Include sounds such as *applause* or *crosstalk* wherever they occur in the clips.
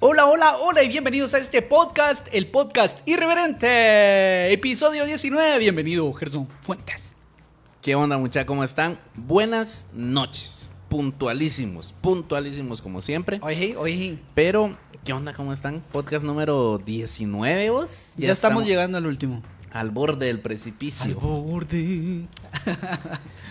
Hola, hola, hola y bienvenidos a este podcast, el podcast irreverente, episodio 19. Bienvenido, Gerson Fuentes. ¿Qué onda, muchachos? ¿Cómo están? Buenas noches. Puntualísimos, puntualísimos como siempre. Oye, oye, Pero, ¿qué onda? ¿Cómo están? Podcast número 19, vos. ya, estamos, llegando al último. al borde del precipicio. borde. *laughs*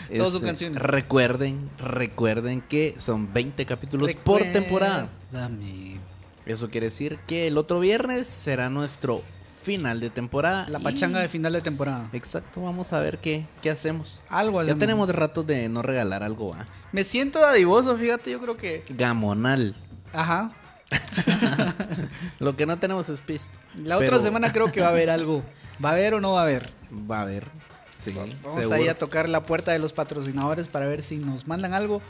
Todas sus Este, canciones. Recuerden, recuerden que son 20 capítulos por temporada. Dame. Eso quiere decir que el otro viernes será nuestro final de temporada. La y- pachanga de final de temporada. Exacto, vamos a ver qué, qué hacemos. Algo Ya tenemos rato de no regalar algo, ¿ah? Me siento dadivoso, fíjate, yo creo que. Gamonal. Ajá. *laughs* Lo que no tenemos es pisto. La otra semana creo que va a haber algo. ¿Va a haber o no va a haber? Va a haber. Sí, Vamos seguro. ahí a tocar la puerta de los patrocinadores para ver si nos mandan algo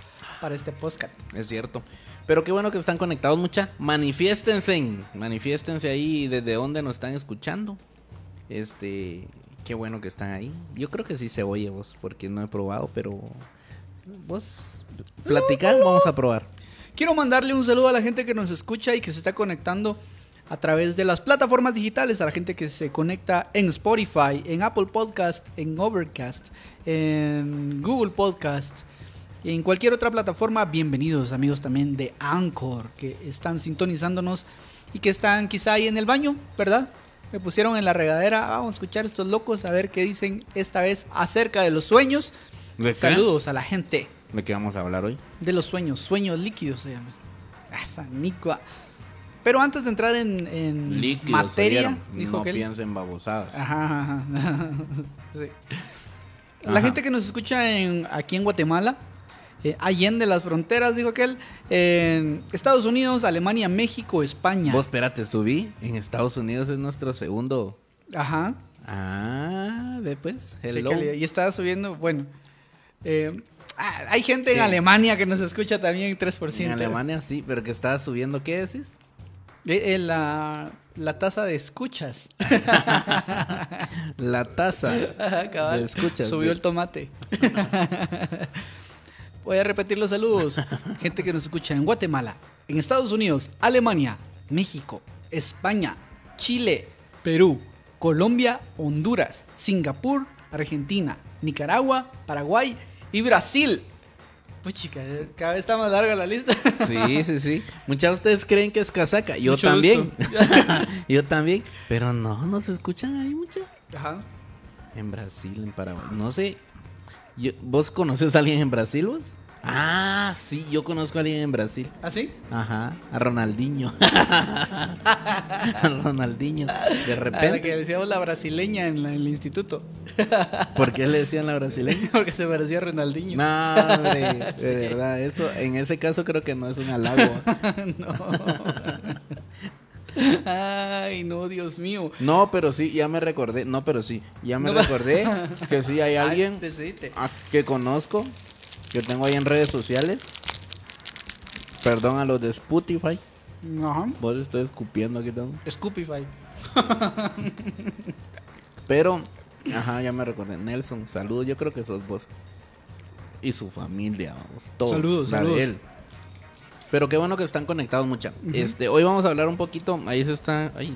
para este podcast. Es cierto. Pero qué bueno que están conectados, mucha. Manifiéstense. Manifiéstense ahí desde dónde nos están escuchando. Este. Qué bueno que están ahí. Yo creo que sí se oye vos, porque no he probado, pero. Vos. Platicar, vamos a probar. Quiero mandarle un saludo a la gente que nos escucha y que se está conectando a través de las plataformas digitales, a la gente que se conecta en Spotify, en Apple Podcast, en Overcast, en Google Podcast en cualquier otra plataforma. Bienvenidos amigos también de Anchor que están sintonizándonos y que están quizá ahí en el baño, ¿verdad? Me pusieron en la regadera, vamos a escuchar estos locos a ver qué dicen esta vez acerca de los sueños. Saludos a la gente. ¿De qué vamos a hablar hoy? De los sueños, sueños líquidos se llama. Esa nicua. Pero antes de entrar en, en Líquidos. materia, dijo no que piensen babosadas. Ajá, ajá, ajá. *laughs* Sí. La Ajá. gente que nos escucha en, aquí en Guatemala, eh, allende las fronteras, dijo aquel, en Estados Unidos, Alemania, México, España. Vos, espérate, subí. En Estados Unidos es nuestro segundo. Ajá. Ah, ve pues. Hello. Y estaba subiendo, bueno. eh, ah, hay gente en. Alemania que nos escucha también 3%. En Alemania sí, pero que estaba subiendo, ¿qué decís? Eh, eh, la, la tasa de escuchas. *laughs* La tasa. *laughs* De escuchas, Subió el tomate. *laughs* Voy a repetir los saludos. *laughs* Gente que nos escucha en Guatemala, en Estados Unidos, Alemania, México, España, Chile, Perú, Colombia, Honduras, Singapur, Argentina, Nicaragua, Paraguay y Brasil. Pues chica, cada vez está más larga la lista. Sí, sí, sí. *laughs* Muchos de ustedes creen que es casaca. Yo Mucho también. *laughs* Yo también. Pero no, nos escuchan ahí mucho. Ajá. En Brasil, en Paraguay. No sé. Yo- ¿Vos conoces a alguien en Brasil, vos? Ah, sí, yo conozco a alguien en Brasil. ¿Así? Ajá, a Ronaldinho. *laughs* a Ronaldinho. De A la que repente. le decíamos la brasileña en, la- en el instituto. *laughs* ¿Por qué le decían la brasileña? *laughs* Porque se parecía a Ronaldinho. No, hombre, de verdad, eso, en ese caso creo que no es un halago. Ay, no, Dios mío. No, pero sí, ya me recordé, no, pero sí, ya me No. recordé *laughs* que sí hay alguien que conozco, que tengo ahí en redes sociales. Perdón a los de Spotify. Ajá. Vos estoy escupiendo aquí todo. Scoopify. *laughs* Pero, ajá, ya me recordé. Nelson, saludos, yo creo que sos vos. Y su familia, vamos, todos. Saludos, saludos. él. Pero qué bueno que están conectados mucha. Este, hoy vamos a hablar un poquito, ahí se está, ay,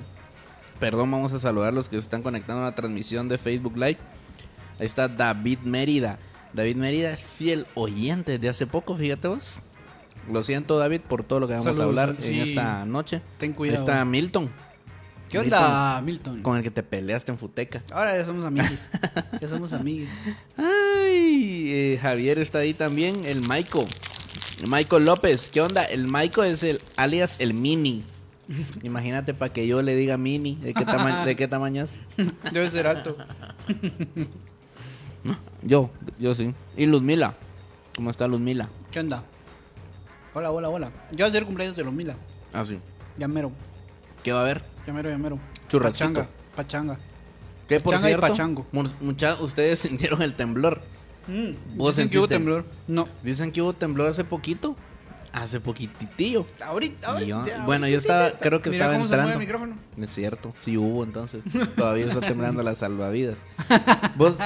perdón, vamos a saludar a los que se están conectando a la transmisión de Facebook Live. Ahí está David Mérida. David Mérida es fiel oyente desde hace poco, fíjate vos. Lo siento, David, por todo lo que vamos Saludos, a hablar sí. en esta noche. Ten Ahí cuidado. está Milton, ¿Qué onda, Milton? con el que te peleaste en Futeca. Ahora ya somos amigos. *laughs* ya somos amigos. Ay, eh, Javier está ahí también, el Maiko. Maiko López, ¿qué onda? El Maiko es el alias el Mini. *laughs* Imagínate para que yo le diga Mini, ¿de qué, tama- ¿de qué tamaño es? *laughs* Debe ser alto. *laughs* Yo, yo sí. Y Luzmila, ¿cómo está Luzmila? ¿Qué onda? Hola, hola, hola. Ya va a ser cumpleaños de los Mila. Ah, sí. Ya mero. ¿Qué va a haber? Ya mero, ya mero. Churrasquito. Pachanga. Pachanga. ¿Qué por Pachanga y cierto? pachango. Muchas ustedes sintieron el temblor. Mm, ¿Vos dicen que hubo sentiste? temblor. No. Dicen que hubo temblor hace poquito. Hace poquititillo. Ahorita, yo- ahorita. bueno, yo ahorita. estaba, creo que Mira estaba cómo se mueve entrando. el micrófono. Es cierto, sí hubo entonces. Todavía está temblando las salvavidas. Vos,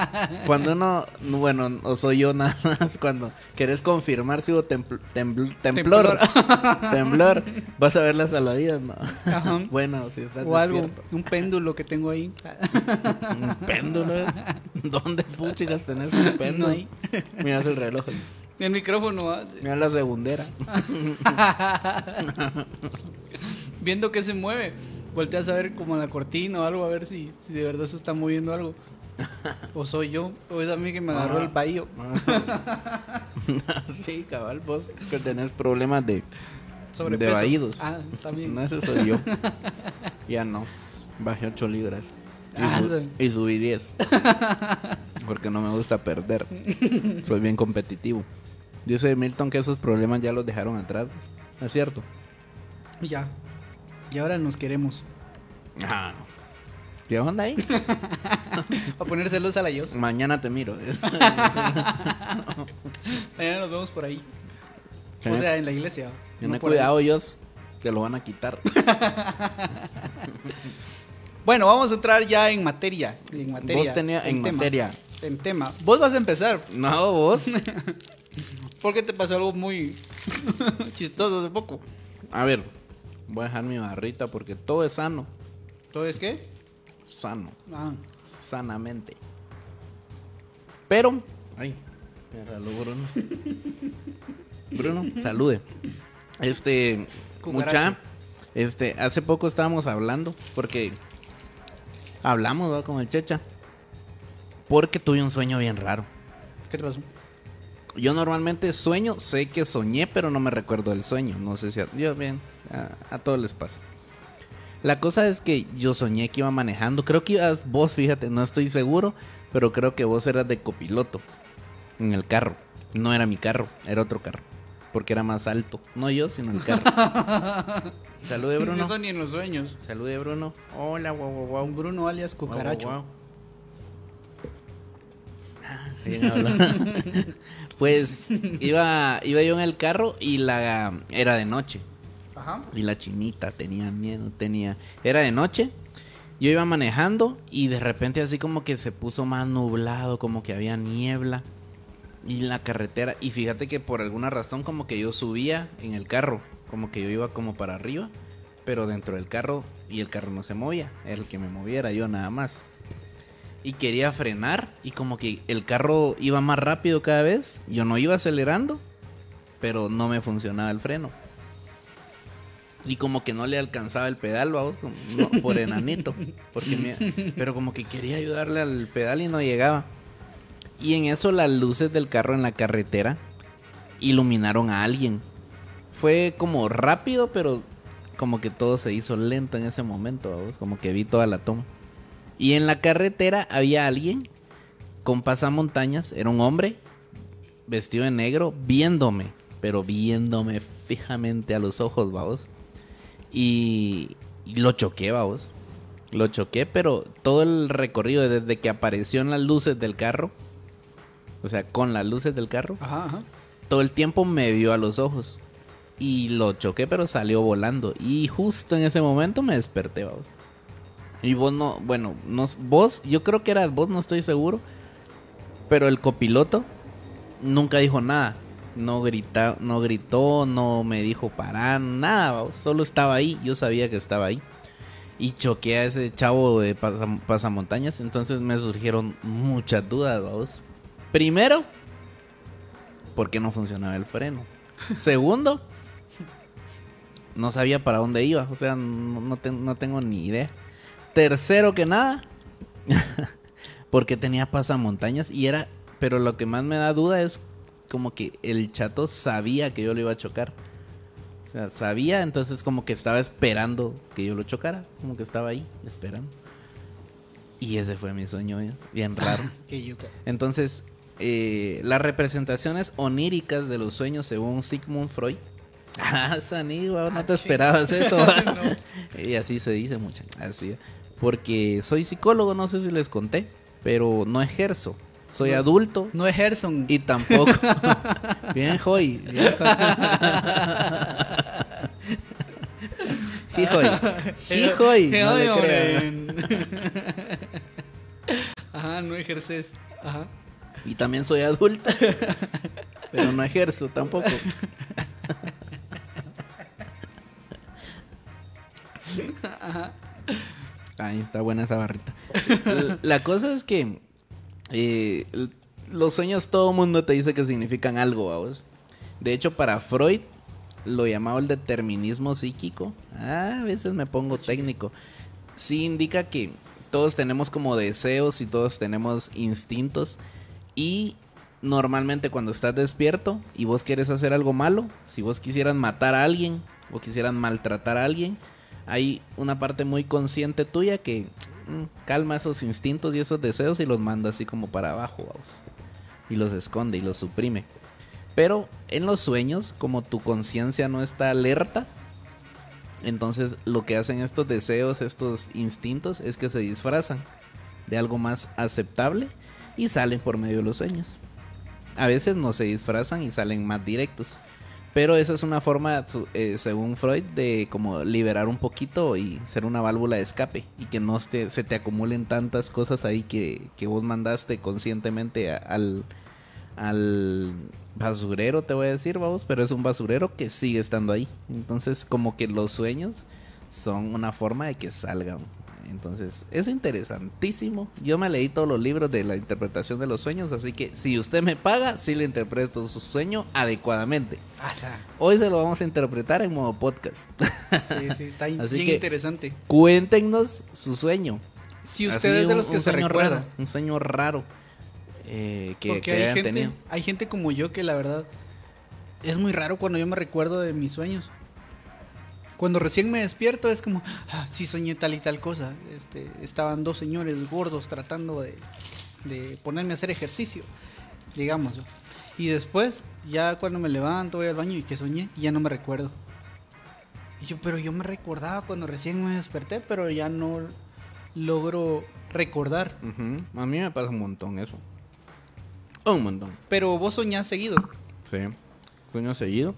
cuando uno, bueno, o soy yo nada más, cuando querés confirmar si hubo templ- tembl- temblor, *laughs* temblor, vas a ver las salvavidas, ¿no? Ajá. Bueno, si estás O algo, despierto. un péndulo que tengo ahí. *laughs* Un péndulo. ¿eh? ¿Dónde puchicas tenés un péndulo? No hay. Mira el reloj. El micrófono, ¿ah? Mira la segundera. *laughs* viendo que se mueve. Volteas a ver como la cortina o algo, a ver si, si de verdad se está moviendo algo. O soy yo, o es a mí que me agarró Ajá. el bahío. *laughs* sí, cabal, vos que tenés problemas de, de Sobrepeso. vaídos. Ah, también. No, ese soy yo. *laughs* ya no. Bajé 8 libras. Y, subí 10. *laughs* Porque no me gusta perder. Soy bien competitivo. Dice Milton que esos problemas ya los dejaron atrás. ¿Es cierto? Ya. Y ahora nos queremos. Ah. ¿Qué onda ahí? A poner celos a la Dios. Mañana te miro. *laughs* Mañana nos vemos por ahí. O sea, en la iglesia. Tené no cuidado, ellos te lo van a quitar. *laughs* Bueno, vamos a entrar ya en materia. En materia. Vos tenía en tema, materia. En tema. Vos vas a empezar. No, vos. *laughs* Porque te pasó algo muy *laughs* chistoso hace poco. A ver, voy a dejar mi barrita porque todo es sano. ¿Todo es qué? Sano. Ah, Sanamente. Pero. Ay, míralo, Bruno. *laughs* Bruno, salude. Este. Cucaracha. Mucha. Este, hace poco estábamos hablando porque. Hablamos, ¿va? Con el Checha. Porque tuve un sueño bien raro. ¿qué te pasó? Yo normalmente sueño, sé que soñé, pero no me recuerdo del sueño. No sé si a, yo bien, a, a todos les pasa. La cosa es que yo soñé que iba manejando. Creo que ibas vos, fíjate, no estoy seguro, pero creo que vos eras de copiloto en el carro. No era mi carro, era otro carro. Porque era más alto. No yo, sino el carro. *laughs* Salude, Bruno. Eso ni en los sueños. Salude, Bruno. Hola, guau, guau, guau. Bruno alias Cucaracho. Guau, guau. Ah, *laughs* pues iba, iba yo en el carro y la era de noche. Ajá. Y la chinita tenía miedo, tenía. Era de noche. Yo iba manejando y de repente así como que se puso más nublado, como que había niebla. Y la carretera, y fíjate que por alguna razón como que yo subía en el carro, como que yo iba como para arriba, pero dentro del carro y el carro no se movía, era el que me moviera yo nada más. Y quería frenar y como que el carro iba más rápido cada vez, yo no iba acelerando, pero no me funcionaba el freno. Y como que no le alcanzaba el pedal, vamos, no, por enanito. Porque me- *laughs* pero como que quería ayudarle al pedal y no llegaba. Y en eso las luces del carro en la carretera iluminaron a alguien. Fue como rápido, pero como que todo se hizo lento en ese momento, vamos, como que vi toda la toma. Y en la carretera había alguien con pasamontañas, era un hombre vestido de negro, viéndome, pero viéndome fijamente a los ojos, vamos. Y, y lo choqué, vamos. Lo choqué, pero todo el recorrido desde que apareció en las luces del carro, o sea, con las luces del carro, Ajá, ajá. todo el tiempo me vio a los ojos. Y lo choqué, pero salió volando. Y justo en ese momento me desperté, vamos. Y vos no, bueno, no, vos, yo creo que eras vos, no estoy seguro. Pero el copiloto nunca dijo nada. No, grita, no gritó, no me dijo parar, nada, vamos. Solo estaba ahí, yo sabía que estaba ahí. Y choqué a ese chavo de pasa- pasamontañas, entonces me surgieron muchas dudas, vamos. Primero, ¿por qué no funcionaba el freno? Segundo, no sabía para dónde iba, o sea, no, no te- no tengo ni idea. Tercero que nada, *laughs* porque tenía pasamontañas y era, pero lo que más me da duda es como que el chato sabía que yo lo iba a chocar. O sea, sabía, entonces como que estaba esperando que yo lo chocara, como que estaba ahí esperando. Y ese fue mi sueño, ¿eh? bien raro. *laughs* Entonces, eh, las representaciones oníricas de los sueños según Sigmund Freud. *laughs* Ah, Sanigua, no te esperabas *laughs* eso. *laughs* y así se dice mucho. Así. Porque soy psicólogo, no sé si les conté, pero no ejerzo. soy adulto No es Gerson. y tampoco. bien, Joy. Bien, Joy. Hijoy. Hijoy. No. Ajá, no ejerces. Ajá. Y también soy adulto. Pero no ejerzo tampoco. Ahí está buena esa barrita. La cosa es que eh, los sueños todo mundo te dice que significan algo, vamos. De hecho, para Freud lo llamaba el determinismo psíquico. Ah, a veces me pongo técnico. Sí indica que todos tenemos como deseos y todos tenemos instintos. Y normalmente cuando estás despierto y vos quieres hacer algo malo, si vos quisieras matar a alguien o quisieras maltratar a alguien, hay una parte muy consciente tuya que mm, calma esos instintos y esos deseos y los manda así como para abajo. Y los esconde y los suprime. Pero en los sueños, como tu conciencia no está alerta, entonces lo que hacen estos deseos, estos instintos, es que se disfrazan de algo más aceptable y salen por medio de los sueños. A veces no se disfrazan y salen más directos. Pero esa es una forma, eh, según Freud, de como liberar un poquito y ser una válvula de escape. Y que no se te acumulen tantas cosas ahí que, vos mandaste conscientemente al, al basurero, te voy a decir, vamos. Pero es un basurero que sigue estando ahí. Entonces como que los sueños son una forma de que salgan. Entonces, es interesantísimo. Yo me leí todos los libros de la interpretación de los sueños, así que si usted me paga, sí le interpreto su sueño adecuadamente. Ah, Hoy se lo vamos a interpretar en modo podcast. sí, sí, está *laughs* Así bien que- interesante. Cuéntenos su sueño. Si Así, usted es de un- los que un se sueño recuerda. raro, un sueño raro eh, que, Porque que hay hayan gente, tenido. hay gente como yo que la verdad es muy raro cuando yo me recuerdo de mis sueños. Cuando recién me despierto es como, ah, sí soñé tal y tal cosa. Este, estaban dos señores gordos tratando de, de ponerme a hacer ejercicio, digamos. Y después, ya cuando me levanto, voy al baño y que soñé, y ya no me recuerdo. Y yo, pero yo me recordaba cuando recién me desperté, pero ya no logro recordar. A mí me pasa un montón eso. Un montón. Pero vos soñás seguido. Sí, sueño seguido.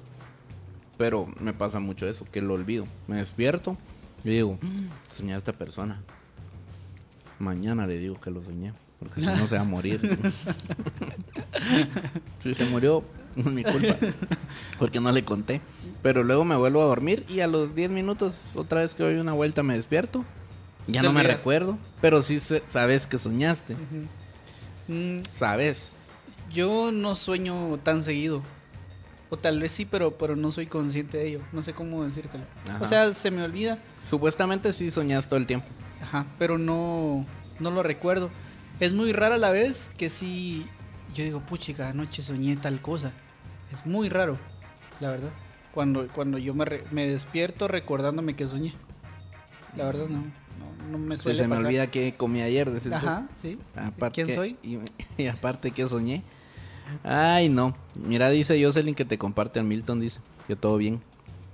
Pero me pasa mucho eso, que lo olvido. Me despierto y digo, "Mm, soñé a esta persona. Mañana le digo que lo soñé, porque si no se va a morir. *laughs* si se murió, no es *laughs* mi culpa, porque no le conté. Pero luego me vuelvo a dormir y a los 10 minutos, otra vez que doy una vuelta, me despierto. Ya Se no me recuerdo, pero sí sabes que soñaste. Mm, Sabes. Yo no sueño tan seguido. O tal vez sí, pero, pero no soy consciente de ello. No sé cómo decírtelo. Ajá. O sea, se me olvida. Supuestamente sí soñas todo el tiempo. Ajá, pero no, no lo recuerdo. Es muy rara la vez que sí. Yo digo, puchica, anoche soñé tal cosa. Es muy raro, la verdad. Cuando, cuando yo me, re- me despierto recordándome que soñé. La verdad, no. No, no me suele se me olvida que comí ayer, vos. Ajá, sí. Aparte ¿Quién soy? Y, *laughs* y aparte que soñé. Ay, no. Mira, dice Jocelyn que te comparte a Milton, dice que todo bien.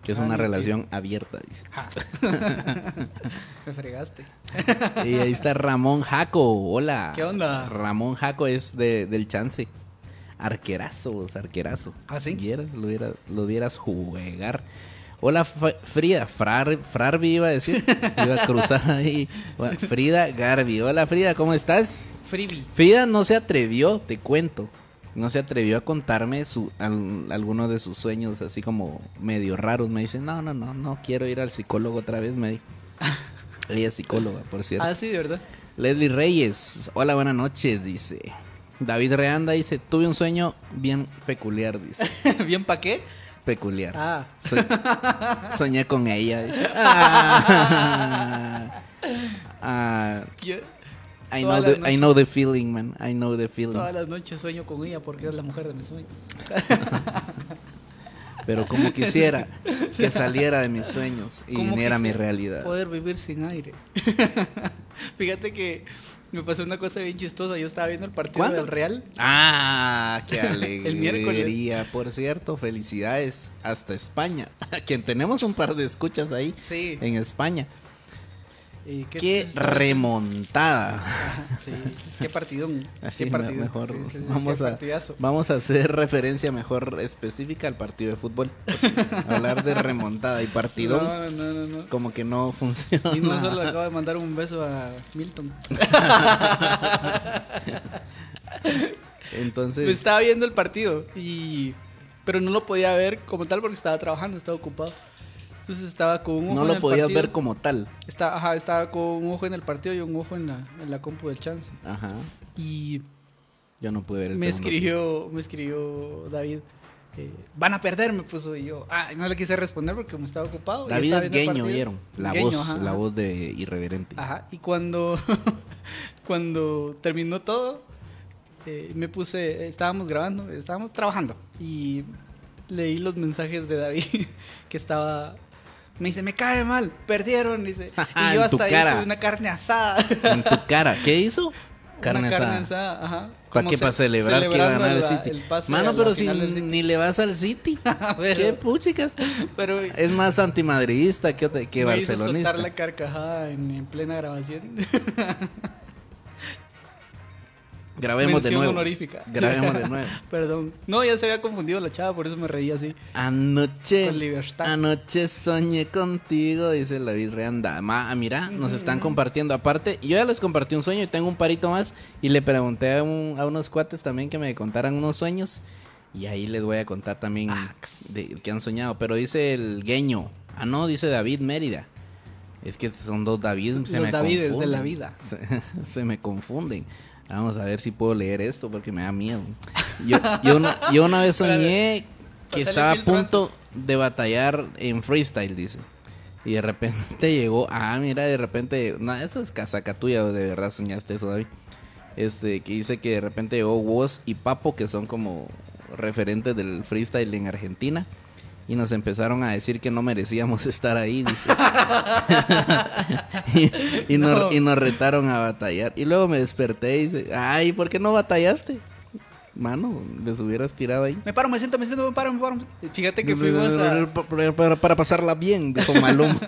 Que es Ah, una no, relación abierta, dice. Ja. *laughs* me fregaste. Y ahí está Ramón Jaco. Hola. ¿Qué onda? Ramón Jaco es de, del chance. Arquerazo, arquerazo. ¿Ah, sí? Lo, viera- lo vieras jugar. Hola Frida, Frar, iba a decir. *laughs* Iba a cruzar ahí. Frida Garbi. Hola Frida, ¿cómo estás? Freebie. Frida no se atrevió, te cuento. No se atrevió a contarme su, al- algunos de sus sueños así como medio raros. Me dice, no, no, no, no quiero ir al psicólogo otra vez, me dijo. *laughs* Ella es psicóloga, por cierto. Ah, sí, de verdad. Leslie Reyes, hola, buenas noches, dice. David Reanda dice, tuve un sueño bien peculiar, dice. *laughs* ¿Bien pa' qué? Peculiar. Ah. So- *laughs* soñé con ella, dice. Ah. Ah, I, know the, I know the feeling, man. I know the feeling. todas las noches sueño con ella porque es la mujer de mis sueños. *laughs* Pero como quisiera que saliera de mis sueños y ¿Cómo viniera a mi realidad. Poder vivir sin aire. *laughs* Fíjate que me pasó una cosa bien chistosa. Yo estaba viendo el partido ¿Cuándo? del Real. Ah, qué *laughs* El miércoles. alegría. Por cierto, felicidades hasta España. Quien tenemos un par de escuchas ahí Sí. en España. ¿Qué- remontada. Sí, qué partidón. Así qué partidón. mejor Sí, sí, sí, vamos qué a partidazo. vamos a hacer referencia mejor específica al partido de fútbol. Hablar de remontada y partidón No, no, no, no. como que no funciona. Y no solo le acabo de mandar un beso a Milton. Entonces, Me estaba viendo el partido y pero no lo podía ver como tal porque estaba trabajando, estaba ocupado. Entonces estaba con un ojo no en lo el podías partido. ver como tal. Estaba, ajá, estaba con un ojo en el partido y un ojo en la, en la compu del chance. Ajá. Y Yo no pude ver el me escribió, me escribió David. eh, van a perder, me puso y yo. Ah, no le quise responder porque me estaba ocupado. David Gueño. ¿vieron? La Gueño, voz, ajá, la ajá. voz de Irreverente. Ajá, y cuando, *laughs* cuando terminó todo, eh, me puse, estábamos grabando, estábamos trabajando y leí los mensajes de David *laughs* que estaba, me dice, me cae mal, perdieron, dice, *laughs* y yo hasta cara. hice una carne asada. En tu cara. ¿Qué hizo? *laughs* Carne una carne asada. asada, ajá. ¿Para qué? ¿Para celebrar que iba a ganar el City? el Mano, pero si ni le vas al City. *laughs* Pero- ¿Qué puchicas? Pero Es más antimadridista que, que me hizo barcelonista. soltar la carcajada en, en plena grabación. Grabemos de Mención nuevo. honorífica. Grabemos de *laughs* nuevo. Perdón. No, ya se había confundido la chava, por eso me reí así. Anoche, Con libertad. anoche soñé contigo, dice la Reanda. Ma, ah, mira, nos están compartiendo. Aparte, yo ya les compartí un sueño y tengo un parito más. Y le pregunté a, un- a unos cuates también que me contaran unos sueños. Y ahí les voy a contar también de que han soñado. Pero dice el gueño. Ah, no, dice David Mérida. Es que son dos David. Se Los me Davides de confunden. la vida. *laughs* Se, se me confunden. Vamos a ver si puedo leer esto porque me da miedo. Yo, yo, una, yo una vez soñé que estaba a punto de batallar en freestyle, dice. Y de repente *laughs* llegó, ah, mira, de repente, no, eso es casaca tuya, de verdad soñaste eso, David. Este, que dice que de repente llegó Woz y Papo, que son como referentes del freestyle en Argentina. Y nos empezaron a decir que no merecíamos *laughs* estar ahí, dice. *laughs* *laughs* y, y nos, No. y nos retaron a batallar. Y luego me desperté y dice, ay, ¿por qué no batallaste? Mano, les hubieras tirado ahí. Me paro, me siento, me siento, me paro, me paro. Fíjate que fuimos a, para, para- para pasarla bien, dijo Maluma.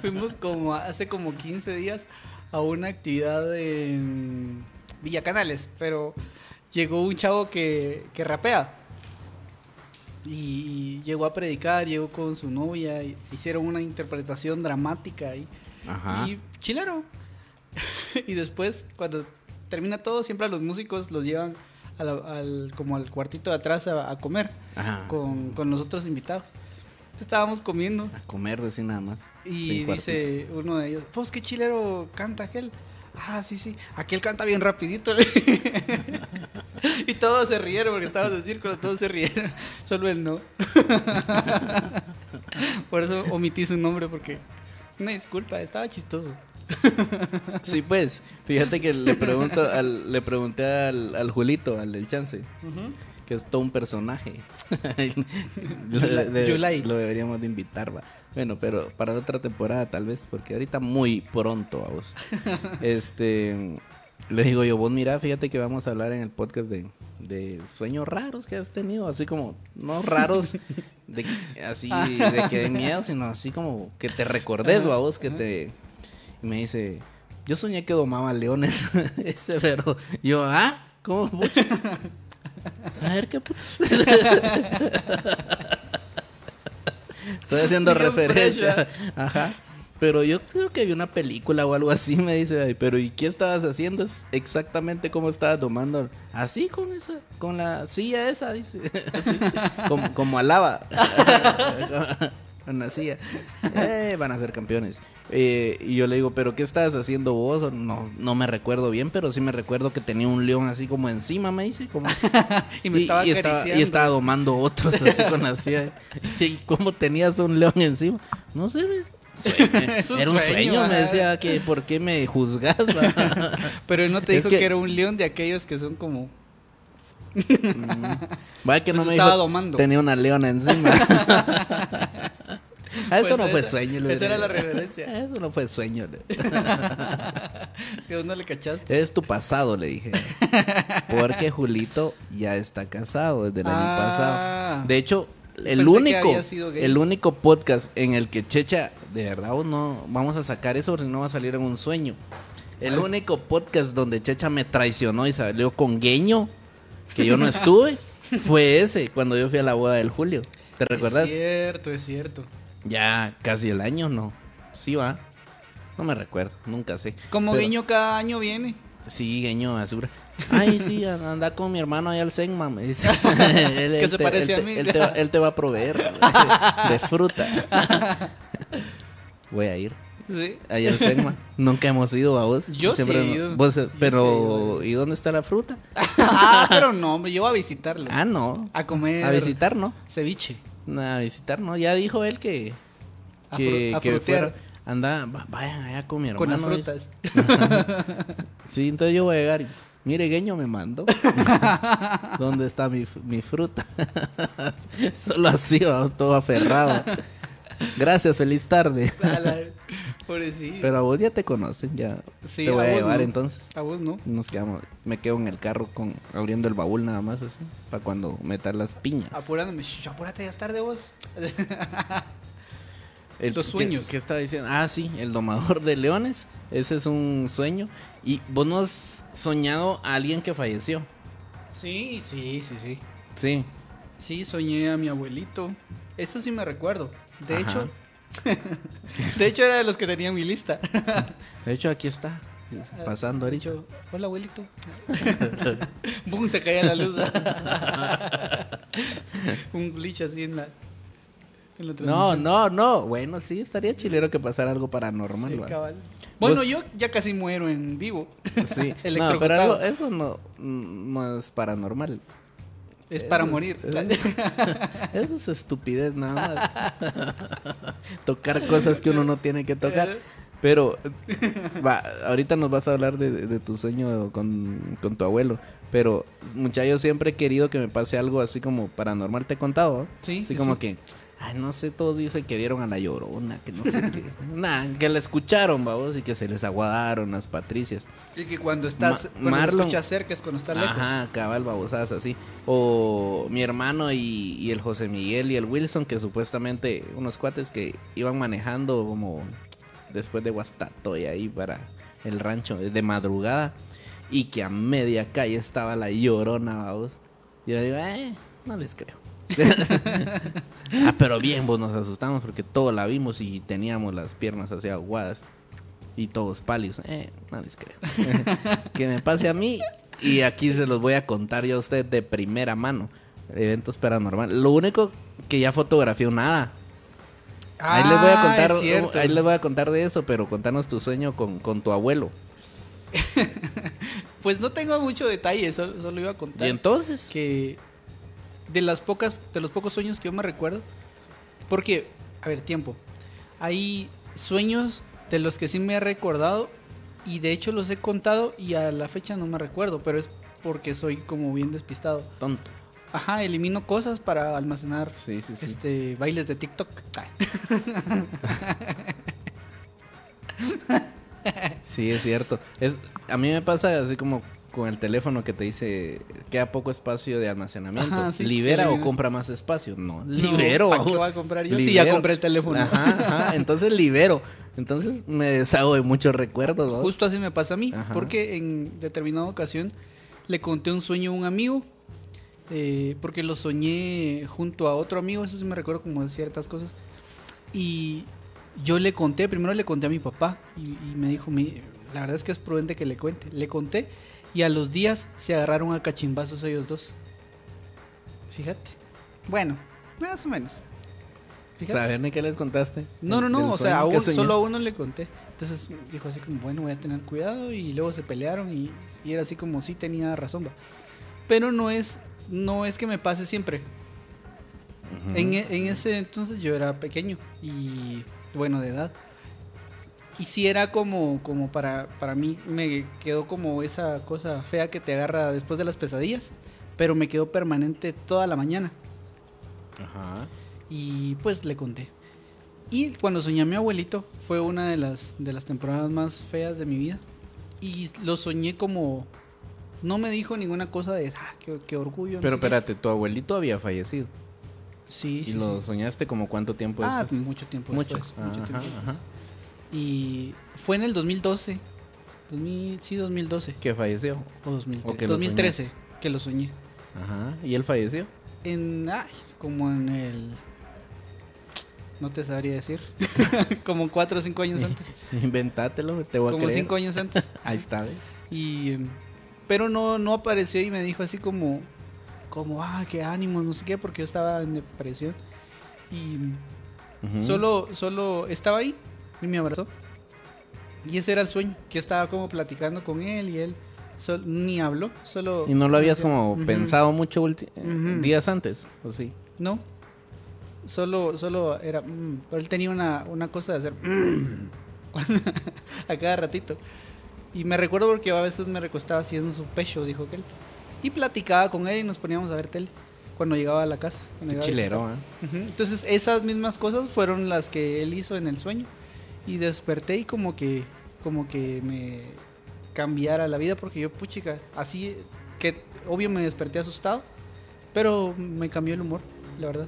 fuimos como hace como 15 días a una actividad en Villa Canales, pero llegó un chavo que, que rapea. Y llegó a predicar, llegó con su novia, y hicieron una interpretación dramática y, Ajá. y chilero. *laughs* y después, cuando termina todo, siempre a los músicos los llevan a la- al, como al cuartito de atrás a, a comer Ajá. con, con los otros invitados. Entonces estábamos comiendo A comer, decir nada más. y dice uno de ellos, pues qué chilero canta aquel. Ah, sí, sí, aquel canta bien rapidito. *laughs* *laughs* y todos se rieron porque estábamos en círculo, todos se rieron, *laughs* solo él no. *laughs* Por eso omití su nombre porque, una disculpa, estaba chistoso. Sí, pues, fíjate que le pregunto al, le pregunté al, al Julito, al del chance, que es todo un personaje. lo, de- lo deberíamos de invitar, va. Bueno, pero para otra temporada tal vez, porque ahorita muy pronto, vos. este, le digo yo, vos mira, fíjate que vamos a hablar en el podcast de, de sueños raros que has tenido, así como, no raros, *laughs* de, así de que de miedo, sino así como que te recordes, va vos, que te... Y me dice, yo soñé que domaba leones. *laughs* Ese, pero yo, ¿ah? ¿Cómo? pucha? A ver qué putas. *laughs* Estoy haciendo referencia. Ajá. Pero yo creo que vi una película o algo así, *laughs* me dice, "Ay, pero ¿y qué estabas haciendo? Es exactamente como estabas domando. Así con esa, con la silla esa, dice. *laughs* Así, como, como alaba. *laughs* con la silla. Eh, van a ser campeones. Eh, y yo le digo, ¿pero qué estabas haciendo vos? No, no me recuerdo bien, pero sí me recuerdo que tenía un león así como encima, me dice. Como, Y me estaba y estaba, y estaba domando otros así con la silla. ¿Y cómo tenías un león encima? No sé. *laughs* Es un era un sueño, sueño, me decía que ¿por qué me juzgas? *laughs* Pero él no te Es dijo que- que... era un león de aquellos que son como... Vaya que no Los me estaba dijo, domando. tenía una leona encima. *laughs* Ah, eso Pues no fue esa- sueño. esa era la reverencia. Eso no fue sueño. le- Que vos no le cachaste. Es tu pasado, le dije. Porque Julito ya está casado desde el año Ah. pasado. De hecho, el único, el único podcast en el que Checha, de verdad o no, vamos a sacar eso porque no va a salir en un sueño. El único podcast donde Checha me traicionó y salió con Gueño, que yo no estuve, *laughs* fue ese, cuando yo fui a la boda del Julio. ¿Te recuerdas? Es cierto, es cierto. Ya casi el año, ¿no? Sí va. No me recuerdo, nunca sé. Como Pero- guiño cada año viene. Sí, Gueño Azura. *laughs* Ay, sí, anda con mi hermano allá al Senma, me dice. *laughs* Él- se te- parece él a mí. Él te, va, él te va a proveer de fruta. *laughs* Voy a ir Sí. allá al Senma. Nunca hemos ido a vos. Yo sí he no- ido. vos, Yo pero, sí he ¿y dónde está la fruta? ah, pero no, hombre, yo voy a visitarlo. Ah, no. A comer A visitar, ¿no. ceviche. A visitar, ¿no. Ya dijo él que. A Que, fru- a que frutear. fuera. Anda, va- vayan allá con mi hermano. Con las frutas. Sí, entonces yo voy a llegar y, mire, Gueño me mandó. *laughs* ¿Dónde está mi, mi fruta? *laughs* Solo así, todo aferrado. Gracias, feliz tarde. Pobrecillo. Pero a vos ya te conocen, ya Sí, te voy a llevar no. entonces. A vos no. Nos quedamos, me quedo en el carro con abriendo el baúl nada más así, para cuando metas las piñas. Apurándome. Shh, apúrate, ya es tarde vos. *laughs* El- Los ¿qué- sueños. ¿qué, estaba diciendo? Ah, sí, el domador de leones. Ese es un sueño. Y vos no has soñado a alguien que falleció. Sí, sí, sí, sí. Sí. Sí, soñé a mi abuelito. Eso sí me recuerdo. De Ajá. hecho, *laughs* de hecho era de los que tenía en mi lista. De hecho, aquí está. Pasando De ahorita. hecho, hola abuelito. *laughs* Boom, se caía la luz. *laughs* Un glitch así en la, en la No, transmisión. no, no. Bueno, sí, estaría chilero que pasara algo paranormal. Sí, cabal. Bueno, yo ya casi muero en vivo. Sí. *laughs* no, pero algo, eso no, no es paranormal. Es para morir. es- *laughs* Eso es estupidez nada más. *laughs* tocar cosas que uno no tiene que tocar. Pero, va, ahorita nos vas a hablar de, de tu sueño con, con tu abuelo. Pero, muchacho, yo siempre he querido que me pase algo así como paranormal. ¿Te he contado? Sí, Así sí, como sí. que, ay, no sé, todos dicen que vieron a la llorona, que no sé qué. *laughs* Nah, que la escucharon, vamos, y que se les aguadaron las patricias. Y que cuando estás, Ma- cuando lo Marlon- escuchas cerca es cuando estás lejos. Ajá, cabal, babosadas así. O mi hermano y, y el José Miguel y el Wilson, que supuestamente unos cuates que iban manejando como después de Guastatoya ahí para el rancho de madrugada y que a media calle estaba la llorona, vamos. Yo digo, eh, no les creo. Ah, pero bien, vos nos asustamos porque todos la vimos y teníamos las piernas así aguadas y todos pálidos. Eh, no les creo. *laughs* que me pase a mí y aquí se los voy a contar yo a ustedes de primera mano. Eventos paranormales. Lo único que ya fotografió nada. ahí les voy a Ah, contar, ahí les voy a contar de eso, pero contanos tu sueño con, con tu abuelo. *laughs* Pues no tengo mucho detalle, solo, solo iba a contar Y entonces, que de las pocas, de los pocos sueños que yo me recuerdo, porque, a ver, tiempo, hay sueños de los que sí me he recordado y de hecho los he contado y a la fecha no me recuerdo, pero es porque soy como bien despistado. tonto. Ajá, elimino cosas para almacenar Sí, sí, sí. este bailes de TikTok. *laughs* Sí, es cierto. Es, a mí me pasa así como con el teléfono que te dice queda poco espacio de almacenamiento. Ajá, sí, ¿Libera o compra más espacio? No, No, libero. ¿para qué vamos. voy a comprar yo? Sí, ya compré el teléfono. Ajá, ajá, entonces libero. Entonces me deshago de muchos recuerdos. ¿no? Justo así me pasa a mí, Ajá. porque en determinada ocasión le conté un sueño a un amigo, eh, porque lo soñé junto a otro amigo, eso sí me recuerdo como de ciertas cosas. Y yo le conté, primero le conté a mi papá, y, y me dijo, "Mi- la verdad es que es prudente que le cuente. Le conté, y a los días se agarraron a cachimbazos ellos dos. Fíjate. Bueno, más o menos. Fíjate. ¿Saber ni qué les contaste? No, no, no, o sea, a un- solo a uno le conté. Entonces dijo así como, bueno, voy a tener cuidado y luego se pelearon y, y era así como, sí tenía razón, va. Pero no es, no es que me pase siempre. Ujú. en, e- en ese entonces yo era pequeño y bueno, de edad. Y sí era como, como para, para mí me quedó como esa cosa fea que te agarra después de las pesadillas, pero me quedó permanente toda la mañana. Ajá. Y pues le conté. Y cuando soñé a mi abuelito fue una de las, de las temporadas más feas de mi vida. Y lo soñé como... No me dijo ninguna cosa de, ah, qué, qué orgullo. no Pero qué". espérate, tu abuelito había fallecido. Sí, ¿Y sí, lo sí. soñaste como cuánto tiempo Ah, después? mucho tiempo Mucho. después. mucho Ajá, tiempo. ajá. Y fue en el 2012. 2000, sí, 2012. Que falleció. O 2013. O que lo 2013, que lo soñé. Ajá. ¿Y él falleció? En, ay, como en el... No te sabría decir. *laughs* como cuatro o cinco años *laughs* antes. Inventátelo, te voy a como creer. cinco años antes. *laughs* Ahí está, ¿ves? Y, em, pero no, no apareció y me dijo así como, como, ah, qué ánimo, no sé qué, porque yo estaba en depresión. Y solo, solo estaba ahí y me abrazó. Y ese era el sueño, que yo estaba como platicando con él y él sol- ni habló, solo... ¿Y no lo habías como pensado mucho eh, días antes? ¿O sí? No, solo, solo era... "Mm", pero él tenía una, una cosa de hacer... "Mm", *clears throat* a cada ratito. Y me recuerdo porque yo a veces me recostaba así en su pecho, dijo que él. Y platicaba con él y nos poníamos a ver tele cuando llegaba a la casa. Qué chilero, ¿eh? Entonces esas mismas cosas fueron las que él hizo en el sueño. Y desperté y como que, como que me cambiara la vida porque yo, puchica, así que obvio me desperté asustado, pero me cambió el humor, la verdad.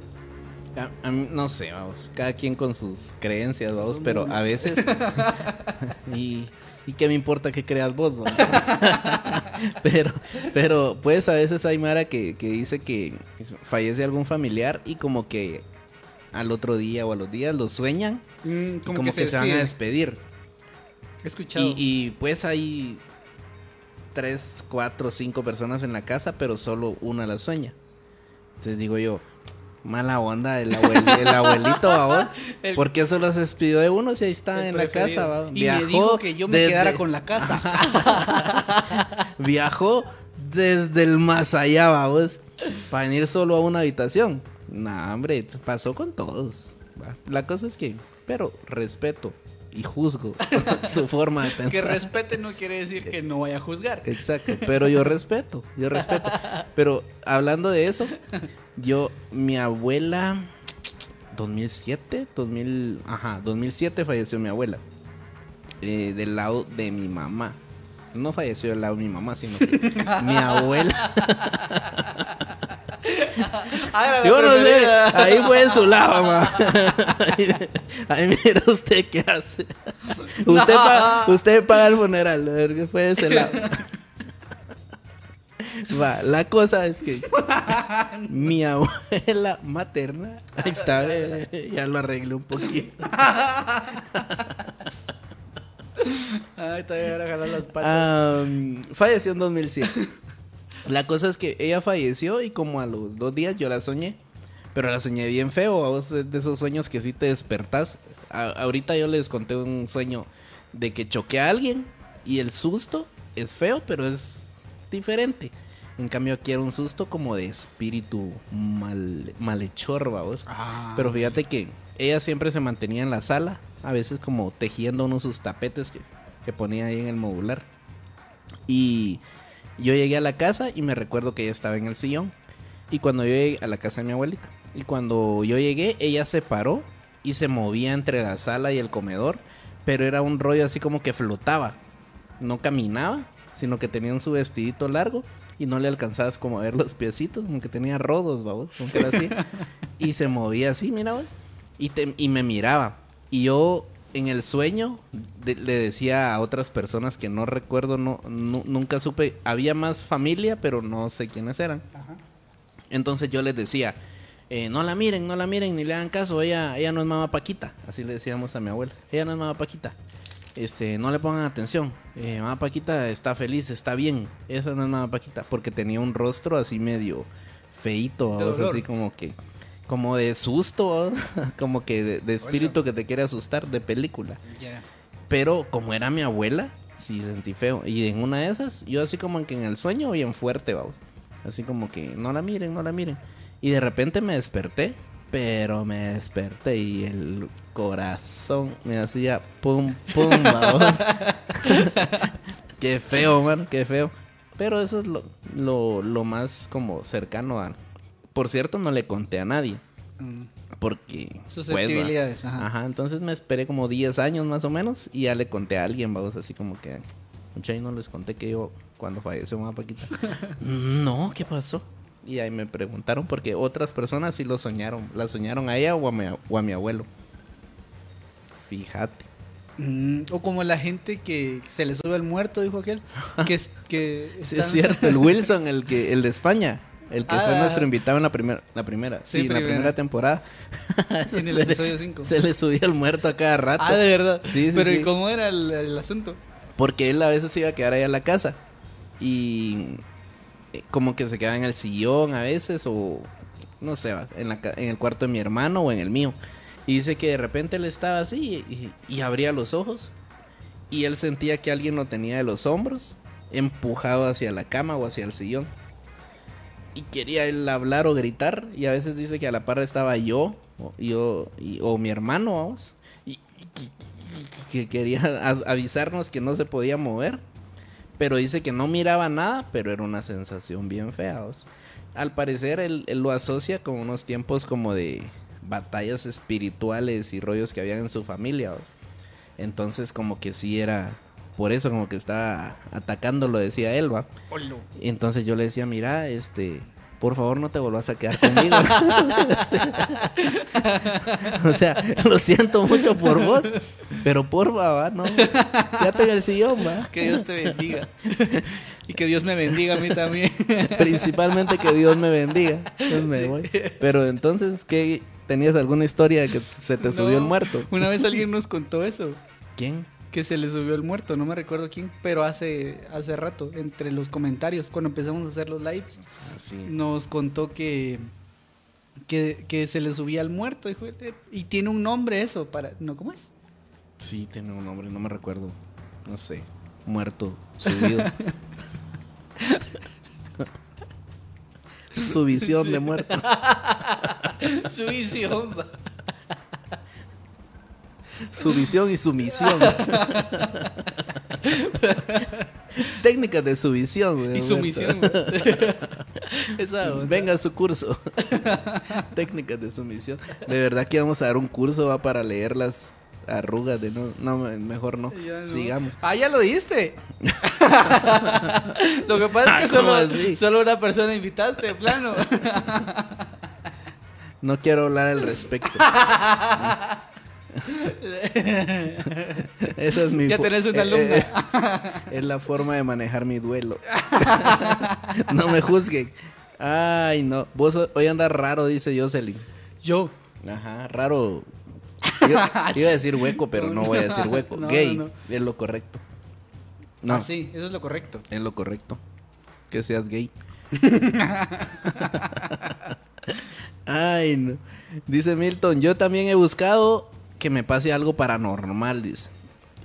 A, a mí, no sé, vamos, cada quien con sus creencias, vamos, pero a veces... *laughs* *laughs* y, y qué me importa que creas vos, vamos? *laughs* pero, pero pues a veces hay Mara que, que dice que fallece algún familiar y como que al otro día o a los días lo sueñan Mm, y como, que, se, van a despedir. He escuchado. Y, y, pues hay tres, cuatro, cinco personas en la casa, pero solo una la sueña. Entonces digo yo, mala onda el, abuel- *laughs* el abuelito, ¿va El- ¿Por qué solo se despidió de uno si ahí está El en la casa? ¿va? Y me dijo que yo me desde- quedara con la casa. *laughs* Viajó desde el más allá, vamos, para venir solo a una habitación. Nah, hombre, pasó con todos. ¿va? La cosa es que, pero respeto y juzgo *laughs* su forma de pensar. que respete no quiere decir que no vaya a juzgar. Exacto, pero yo respeto, yo respeto. Pero hablando de eso, yo, mi abuela, 2007, 2000, ajá, 2007 falleció mi abuela. eh, del lado de mi mamá. No falleció del lado de mi mamá, sino que mi abuela. Ah, Yo no sé, ahí fue en su lado, mamá. *laughs* Ahí, mira usted qué hace. Usted, paga, usted paga el funeral, a ver qué fue de ese lado. Va, la cosa es que mi abuela materna, ahí está, ya lo arreglé un poquito. *laughs* *laughs* Ay, todavía jalar las patas. Falleció en 2007. La cosa es que ella falleció y como a los dos días yo la soñé. Pero la soñé bien feo, a vos de esos sueños que sí te despertás. A- ahorita yo les conté un sueño de que choqué a alguien y el susto es feo, pero es diferente. En cambio aquí era un susto como de espíritu mal, malhechor, vamos. Ah. Pero fíjate que ella siempre se mantenía en la sala, a veces como tejiendo unos sus tapetes que, que ponía ahí en el modular. Y yo llegué a la casa y me recuerdo que ella estaba en el sillón. Y cuando yo llegué a la casa de mi abuelita. Y cuando yo llegué, ella se paró y se movía entre la sala y el comedor. Pero era un rollo así como que flotaba. No caminaba, sino que tenía su vestidito largo. Y no le alcanzabas como a ver los piecitos, como que tenía rodos, vamos, como que era así. *laughs* y se movía así, mira vos. Y, te- y me miraba. Y yo en el sueño de- le decía a otras personas que no recuerdo, no, nu- nunca supe. Había más familia, pero no sé quiénes eran. Ajá. Entonces yo les decía, eh, no la miren, no la miren, ni le hagan caso, ella, ella no es mamá Paquita. Así le decíamos a mi abuela, ella no es mamá Paquita. Este, no le pongan atención. Eh, mamá Paquita está feliz, está bien. Esa no es mamá Paquita, porque tenía un rostro así medio feito, así como que, como de susto, *laughs* como que de, de espíritu que te quiere asustar de película. Pero como era mi abuela, sí sentí feo. Y en una de esas, yo así como que en el sueño bien fuerte, vamos. Así como que no la miren, no la miren. Y de repente me desperté, pero me desperté y el corazón me hacía pum, pum, *laughs* vamos. *laughs* qué feo, man, qué feo. Pero eso es lo, lo, lo más como cercano a... Por cierto, no le conté a nadie. Mm. Porque... pues. Susceptibilidades, ajá. Ajá, entonces me esperé como 10 años más o menos y ya le conté a alguien, vamos, así como que... Mucha y no les conté que yo cuando falleció mamá Paquita. *laughs* no, ¿qué pasó? Y ahí me preguntaron porque otras personas sí lo soñaron. La soñaron a ella o a mi, o a mi abuelo. Fíjate. Mm, o como la gente que se le sube al muerto, dijo aquel. Que, *laughs* Sí, es cierto, el Wilson, el que el de España. El que fue Ah. nuestro invitado en la primera, la primera, Sí, en la primera. temporada. *laughs* En el Se le- episodio 5. Se le subía el muerto a cada rato. Ah, de verdad. Sí, sí, Pero sí. ¿y cómo era el, el asunto? Porque él a veces se iba a quedar ahí a la casa. Y eh, como que se quedaba en el sillón a veces o no sé, en, la en el cuarto de mi hermano o en el mío. Y dice que de repente él estaba así y, y abría los ojos. Y él sentía que alguien lo tenía de los hombros, empujado hacia la cama o hacia el sillón. Y quería él hablar o gritar. Y a veces dice que a la par estaba yo, o, yo o mi hermano, vamos. Y, que quería *laughs* avisarnos que no se podía mover. Pero dice que no miraba nada, pero era una sensación bien fea. Al parecer él, lo asocia con unos tiempos como de batallas espirituales y rollos que habían en su familia. Entonces como que sí era por eso como que estaba atacándolo, decía él, va. Y entonces yo le decía, mira, este, por favor no te vuelvas a quedar conmigo. *laughs* o sea, lo siento mucho por vos, pero porfa, va, no, quédate en el sillón, va. Que Dios te bendiga. y que Dios me bendiga a mí también. Principalmente que Dios me bendiga. Entonces me voy. Pero entonces, ¿qué? ¿Tenías alguna historia de que se te subió el muerto? Una vez alguien nos contó eso. ¿Quién? Que se le subió el muerto, no me recuerdo quién, pero hace, hace rato, entre los comentarios, cuando empezamos a hacer los lives, Así. nos contó que, que, que se le subía el muerto. "Eh, y tiene un nombre eso, para ¿no? ¿Cómo es? Sí, tiene un nombre, no me recuerdo. No sé. Muerto, subido. *laughs* Su visión de muerto. *laughs* Su visión. Su visión y su misión. Técnicas de su visión. güey, Y su muerto. misión. va. Esa onda. Venga a su curso. Técnicas de sumisión. De verdad que vamos a dar un curso va para leer las arrugas de no. No, mejor no. Sigamos. Ah, ya lo diste. *laughs* lo que pasa es que Ah, ¿cómo solo, así? solo una persona invitaste, de plano. No quiero hablar al respecto. *laughs* *laughs* Esa es mi Ya tenés una eh, alumna. eh, es la forma de manejar mi duelo. *laughs* no me juzguen. Ay, no. Vos ho- hoy andas raro, dice Jocelyn. Yo. Ajá, raro. *laughs* Iba, iba a decir hueco, pero no voy a decir hueco. No, Gay no. es lo correcto. No, Ah, sí, eso es lo correcto. es lo correcto. Que seas gay. Ay, no. Dice Milton, yo también he buscado que me pase algo paranormal, dice.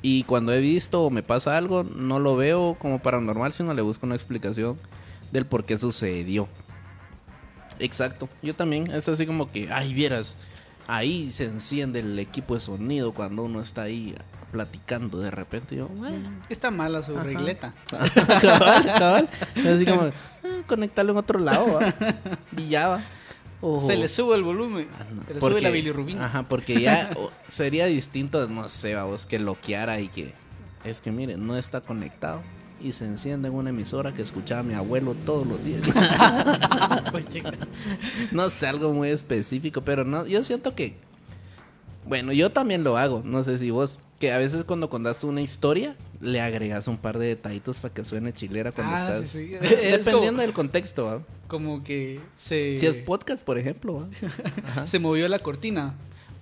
Y cuando he visto o me pasa algo, no lo veo como paranormal, sino le busco una explicación del por qué sucedió. Exacto, yo también, es así como que, ay, vieras, ahí se enciende el equipo de sonido cuando uno está ahí platicando de repente. Yo, "Bueno, Está mala su Ajá. regleta. *laughs* cabal, cabal. Así como, conectarlo en otro lado, ¿va? *laughs* y ya va. Se le sube el volumen. Se le porque- sube la bilirrubina. Ajá, porque ya sería distinto, no sé, vos, que loqueara y que, es que miren, no está conectado. Y se enciende en una emisora que escuchaba a mi abuelo todos los días. *laughs* no sé, algo muy específico, pero no, yo siento que, bueno, yo también lo hago, no sé si vos, que a veces cuando contaste una historia, le agregas un par de detallitos para que suene chilera cuando Ah, estás... sí, sí. *laughs* Es Dependiendo como- del contexto, ¿va? Como que se, Si es podcast, por ejemplo, *laughs* se movió la cortina.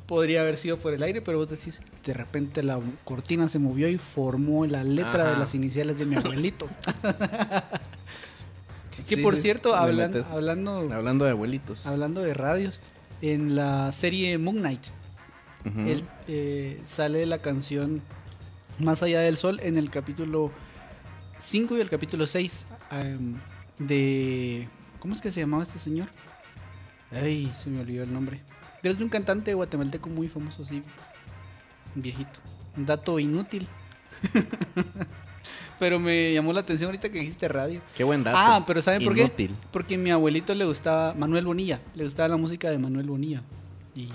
Podría haber sido por el aire, pero vos decís, de repente la cortina se movió y formó la letra de las iniciales de mi abuelito. *laughs* que Sí, por cierto, hablan- hablando, Hablando de abuelitos. hablando de radios, en la serie Moon Knight, él, eh, sale la canción Más allá del sol en el capítulo 5 y el capítulo 6 em, de... ¿Cómo es que se llamaba este señor? Ay, se me olvidó el nombre. Es de un cantante guatemalteco muy famoso, sí. Viejito. Un dato inútil. *laughs* pero me llamó la atención ahorita que dijiste radio. Qué buen dato. Ah, pero ¿saben por qué? Porque a mi abuelito le gustaba Manuel Bonilla, le gustaba la música de Manuel Bonilla. Y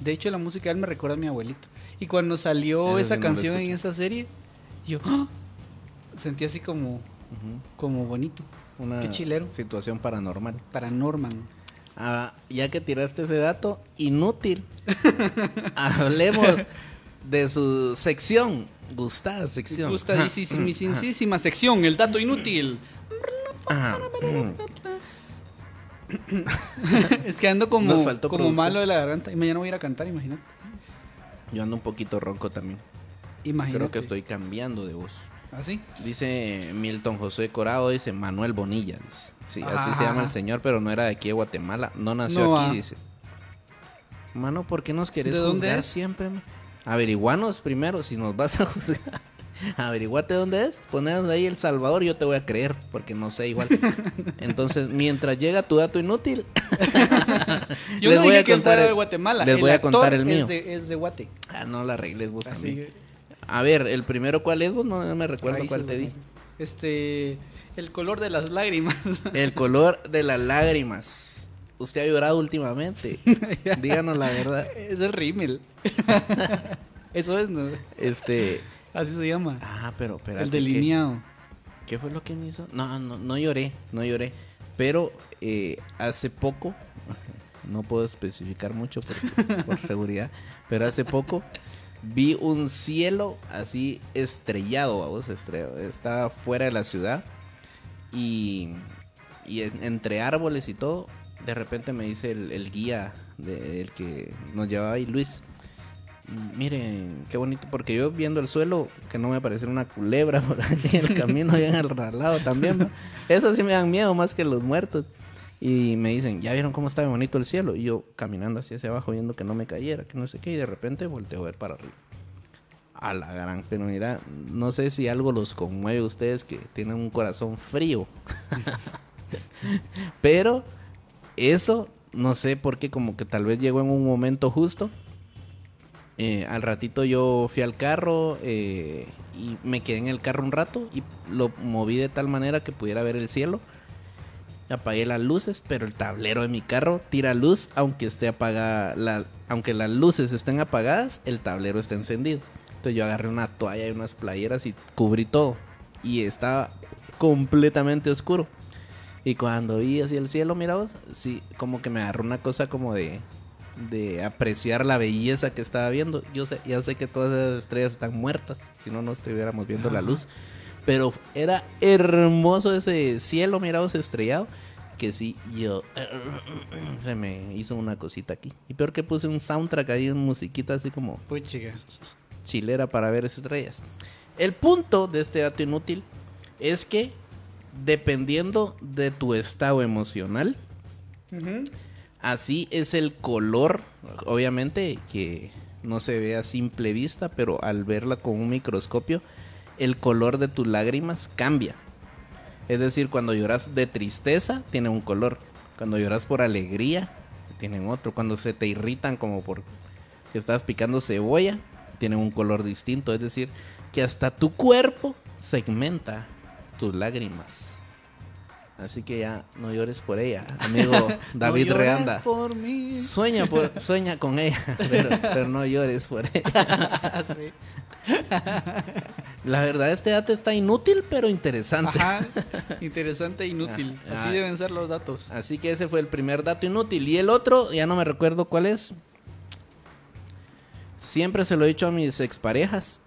de hecho la música de él me recuerda a mi abuelito. Y cuando salió esa sí no lo canción en esa serie, yo ¡ah! sentí así como como bonito. Una Qué chilero. situación paranormal. Para Norman. Ah, ya que tiraste ese dato, inútil. *laughs* Hablemos de su sección, gustada sección. Gustadísima *laughs* sección, el dato inútil. Ajá. *coughs* es que ando como, como producción. malo de la garganta. Y mañana voy a ir a cantar, imagínate. Yo ando un poquito ronco también. Imagínate. Creo que estoy cambiando de voz. ¿Así? Dice Milton José Corado, dice Manuel Bonilla. dice. Sí, así Ah. se llama el señor, pero no era de aquí de Guatemala. No nació No, aquí, ah. dice. Mano, ¿por qué nos querés ¿De dónde juzgar es? siempre? man? Averiguanos primero si nos vas a *laughs* juzgar. Averiguate dónde es, ponenos ahí El Salvador, yo te voy a creer, porque no sé igual. *laughs* Entonces, mientras llega tu dato inútil, *laughs* Yo Les no voy dije a que contar fuera el- de Guatemala. les voy a contar el mío. Es de, es de Guate. ah, no la arregles vos Así también. que- A ver, el primero, ¿cuál es? vos? No, no me recuerdo cuál te di. Este. El color de las lágrimas. El *laughs* color de las lágrimas. Usted ha llorado últimamente. Díganos la verdad. es el rímel. Eso es, ¿no? Este. Así se llama. Ah, pero, espérate, el ¿qué- delineado. ¿Qué, fue lo que me hizo? No, no, no lloré, no lloré. Pero eh, hace poco, *laughs* no puedo especificar mucho por, *laughs* por seguridad, pero hace poco vi un cielo así estrellado, vamos, estrellado. Estaba fuera de la ciudad y, y en- entre árboles y todo, de repente me dice el, el guía del que nos llevaba ahí, Luis. Miren, qué bonito, porque yo viendo el suelo, que no me apareciera una culebra *laughs* por ahí en el camino, bien al lado también, ¿no? Eso sí me dan miedo más que los muertos. Y me dicen, ¿ya vieron cómo está bonito el cielo? Y yo caminando así hacia abajo, viendo que no me cayera, que no sé qué, y de repente volteo a ver para arriba. A la gran, pero mira, no sé si algo los conmueve a ustedes que tienen un corazón frío. *laughs* pero eso, no sé por qué, como que tal vez llegó en un momento justo. Eh, al ratito yo fui al carro eh, y me quedé en el carro un rato y lo moví de tal manera que pudiera ver el cielo. Apagué las luces, pero el tablero de mi carro tira luz aunque esté apagada, aunque las luces estén apagadas, el tablero está encendido. Entonces yo agarré una toalla y unas playeras y cubrí todo y estaba completamente oscuro. Y cuando vi hacia el cielo, mira vos, sí, como que me agarró una cosa como de, de apreciar la belleza que estaba viendo. Yo sé, ya sé que todas esas estrellas están muertas, si no, no estuviéramos viendo la luz. Pero era hermoso ese cielo, mira vos, estrellado. Que sí, yo. *clears throat* Se me hizo una cosita aquí. Y peor que puse un soundtrack ahí, una musiquita así como chica. chilera para ver estrellas. El punto de este dato inútil es que dependiendo de tu estado emocional, así es el color, obviamente que no se ve a simple vista, pero al verla con un microscopio, el color de tus lágrimas cambia. Es decir, cuando lloras de tristeza, tiene un color. Cuando lloras por alegría, tienen otro. Cuando se te irritan como por que estás picando cebolla, tienen un color distinto. Es decir, que hasta tu cuerpo segmenta tus lágrimas. Así que ya no llores por ella, amigo *laughs* David No Reanda. por mí. Sueña, por- sueña con ella, *laughs* pero, pero no llores por ella. *laughs* Sí. La verdad, este dato está inútil, pero interesante. Ajá. Interesante e inútil. Ah, Así ah. deben ser los datos. Así que ese fue el primer dato inútil. Y el otro, ya no me recuerdo cuál es. Siempre se lo he dicho a mis exparejas.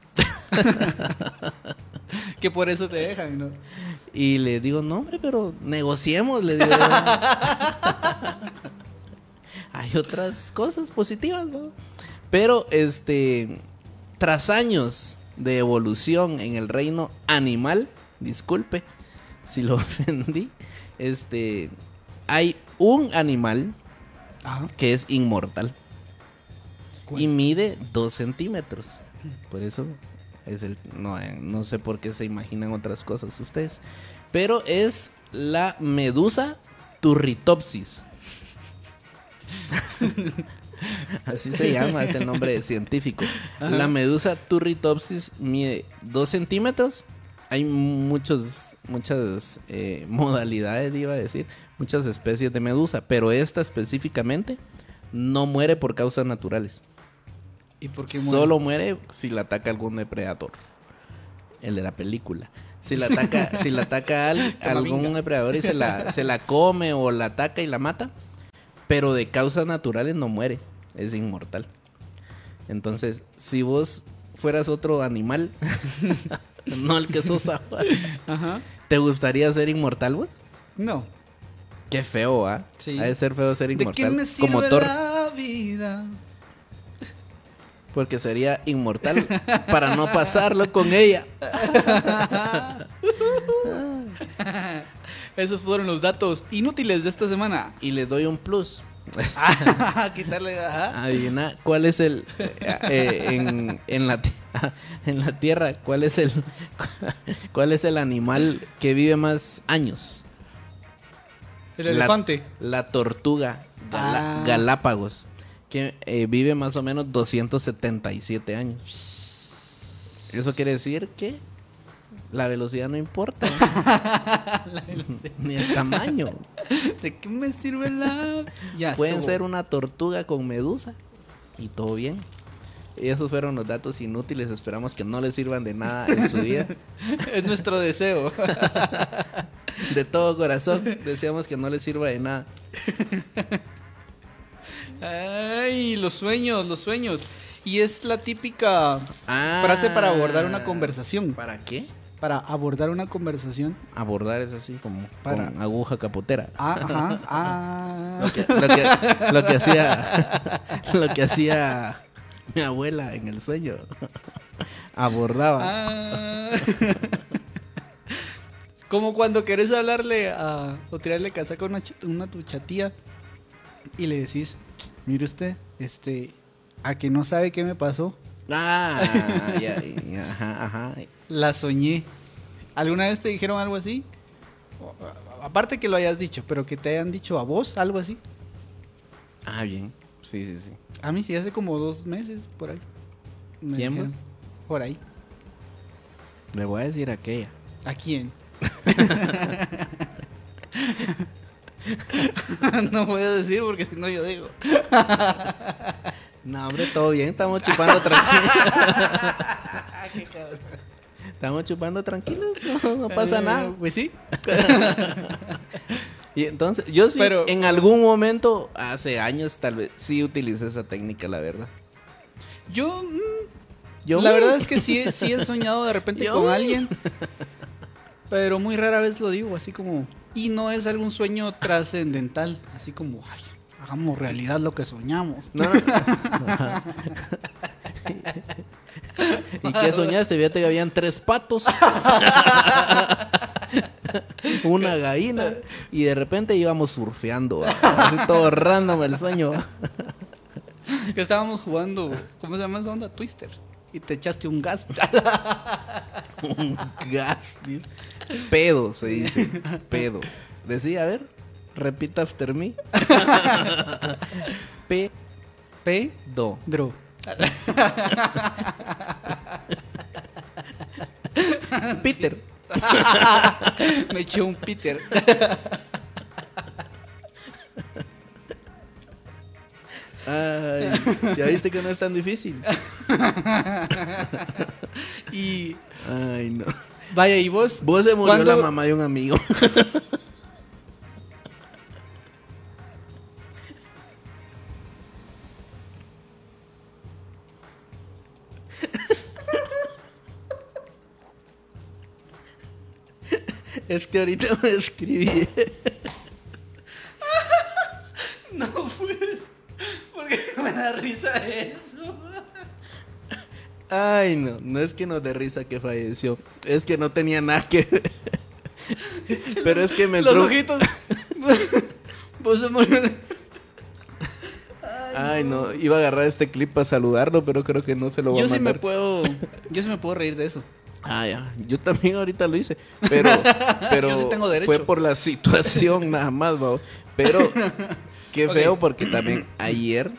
*laughs* Que por eso te dejan, ¿no? Y le digo, no, hombre, pero negociemos, le digo. *laughs* Hay otras cosas positivas, ¿no? Pero, este, tras años de evolución en el reino animal, disculpe si lo *laughs* ofendí, este, hay un animal Ajá. que es inmortal ¿Cuál? y mide dos centímetros. Por eso es el no, eh, no sé por qué se imaginan otras cosas ustedes, pero es la medusa turritopsis. *laughs* Así se llama, es el nombre científico. La medusa turritopsis mide 2 centímetros. Hay muchos, muchas eh, modalidades, iba a decir, muchas especies de medusa, pero esta específicamente no muere por causas naturales. ¿Y por qué muere? Solo muere si la ataca algún depredador. el de la película. Si la ataca, *laughs* si la ataca al- algún depredador y se la, se la come o la ataca y la mata, pero de causas naturales no muere, es inmortal. Entonces, si vos fueras otro animal, *laughs* no el que sos ahora, Ajá. ¿te gustaría ser inmortal vos? No. Qué feo, ¿ah? Sí. Ha de ser feo ser ¿De inmortal. qué me sirve como Thor, la vida? Porque sería inmortal para no pasarlo con ella. *laughs* Esos fueron los datos inútiles de esta semana. Y le doy un plus. *laughs* Quitarle. Ajá. Adivina cuál es el eh, eh, en, en la *laughs* en la tierra cuál es el cuál es el animal que vive más años. El elefante. La, tortuga Ah. Galápagos que eh, vive más o menos 277 años. Eso quiere decir que la velocidad no importa. *laughs* Ni el tamaño. ¿De qué me sirve la.? Ya Pueden estuvo. ser una tortuga con medusa y todo bien. Y esos fueron los datos inútiles. Esperamos que no les sirvan de nada en su vida. *laughs* Es nuestro deseo. *laughs* De todo corazón, deseamos que no les sirva de nada. Ay, los sueños, los sueños. Y es la típica Ah, frase para abordar una conversación. ¿Para qué? Para abordar una conversación. Abordar es así como Para- con aguja capotera. Ah, ajá. *laughs* Ah. Lo que, lo que- lo que hacía *laughs* lo que hacía mi abuela en el sueño. *laughs* Abordaba. Ah. Como cuando querés hablarle a, o tirarle casaca a una, una tu chatía y le decís, mire usted, este, a que no sabe qué me pasó, Ah, *laughs* ya, ya, ajá, ajá. la soñé. ¿Alguna vez te dijeron algo así? A- Aparte que lo hayas dicho, pero que te hayan dicho a vos algo así. Ah, bien. Sí, sí, sí. A mí sí, hace como dos meses, por ahí. Me ¿Quién, vos? Por ahí. Le voy a decir aquella. ¿A quién? *laughs* *laughs* no voy a decir porque si no yo digo. No, hombre, todo bien, estamos chupando tranquilos. *laughs* Estamos chupando tranquilos, no, no pasa Eh, nada. Pues sí. *laughs* Y entonces, yo sí, Pero- en algún momento, hace años tal vez, sí utilicé esa técnica, la verdad. Yo, mm, Yo la verdad es que sí, sí he soñado de repente Yo con alguien. Pero muy rara vez lo digo, así como. Y no es algún sueño trascendental. Así como, ay, hagamos realidad lo que soñamos. No, no. *laughs* ¿Y qué soñaste? Fíjate que habían tres patos. *laughs* Una gallina. Y de repente íbamos surfeando. todo random el sueño. estábamos jugando, ¿cómo se llama esa onda? Twister. Y te echaste un gas. *laughs* Un gas. dice. Pedo se dice. Pedo. Decía, a ver. Repita after me. *laughs* Pedo. Pedro. Peter. *laughs* Me eché un Peter. Ay, ya viste que no es tan difícil. *laughs* Y Ay, no. vaya, ¿y vos? Vos se murió ¿Cuándo- la mamá de un amigo. *laughs* Es que ahorita me escribí. Risa eso. Ay, no, no es que nos dé risa que falleció. Es que no tenía nada que ver. Pero es que me Los entró. ojitos. Vos se murió. Ay, no, iba a agarrar este clip para saludarlo, pero creo que no se lo voy Yo a sí me mandar. puedo. *laughs* Yo sí me puedo reír de eso. Ah, ya. Yo también ahorita lo hice. Pero, *laughs* pero Yo sí tengo derecho. fue por la *laughs* situación nada más, ¿va? Pero qué feo porque también ayer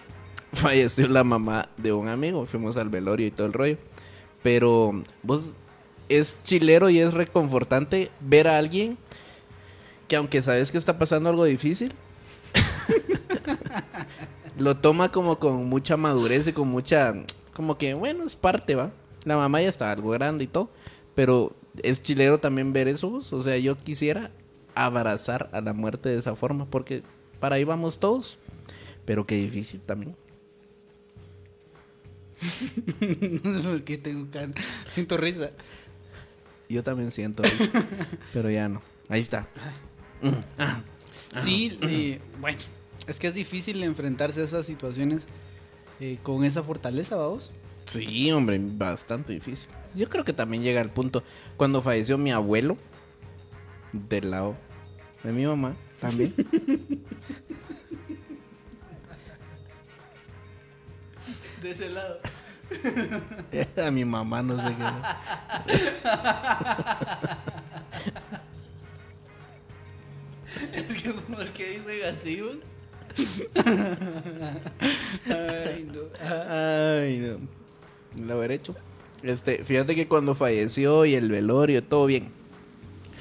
*laughs* falleció la mamá de un amigo. Fuimos al velorio y todo el rollo. Pero vos es chilero y es reconfortante ver a alguien que aunque sabes que está pasando algo difícil, *laughs* lo toma como con mucha madurez y con mucha, como que bueno, es parte, va. La mamá ya está algo grande y todo, Pero es chilero también ver eso, vos. o sea, yo quisiera abrazar a la muerte de esa forma, porque para ahí vamos todos, pero qué difícil también. Porque tengo can- Siento risa. Yo también siento eso, *laughs* pero ya no. Ahí está. Sí, eh, bueno, es que es difícil enfrentarse a esas situaciones eh, con esa fortaleza, vamos. Sí, hombre, bastante difícil. Yo creo que también llega el punto cuando falleció mi abuelo del lado de mi mamá también. *laughs* De ese lado. *laughs* A mi mamá no sé qué. Es que, ¿por qué dicen así, vos? Ay, no. Ay, no. Lo haber hecho. Este, fíjate que cuando falleció y el velorio, todo bien.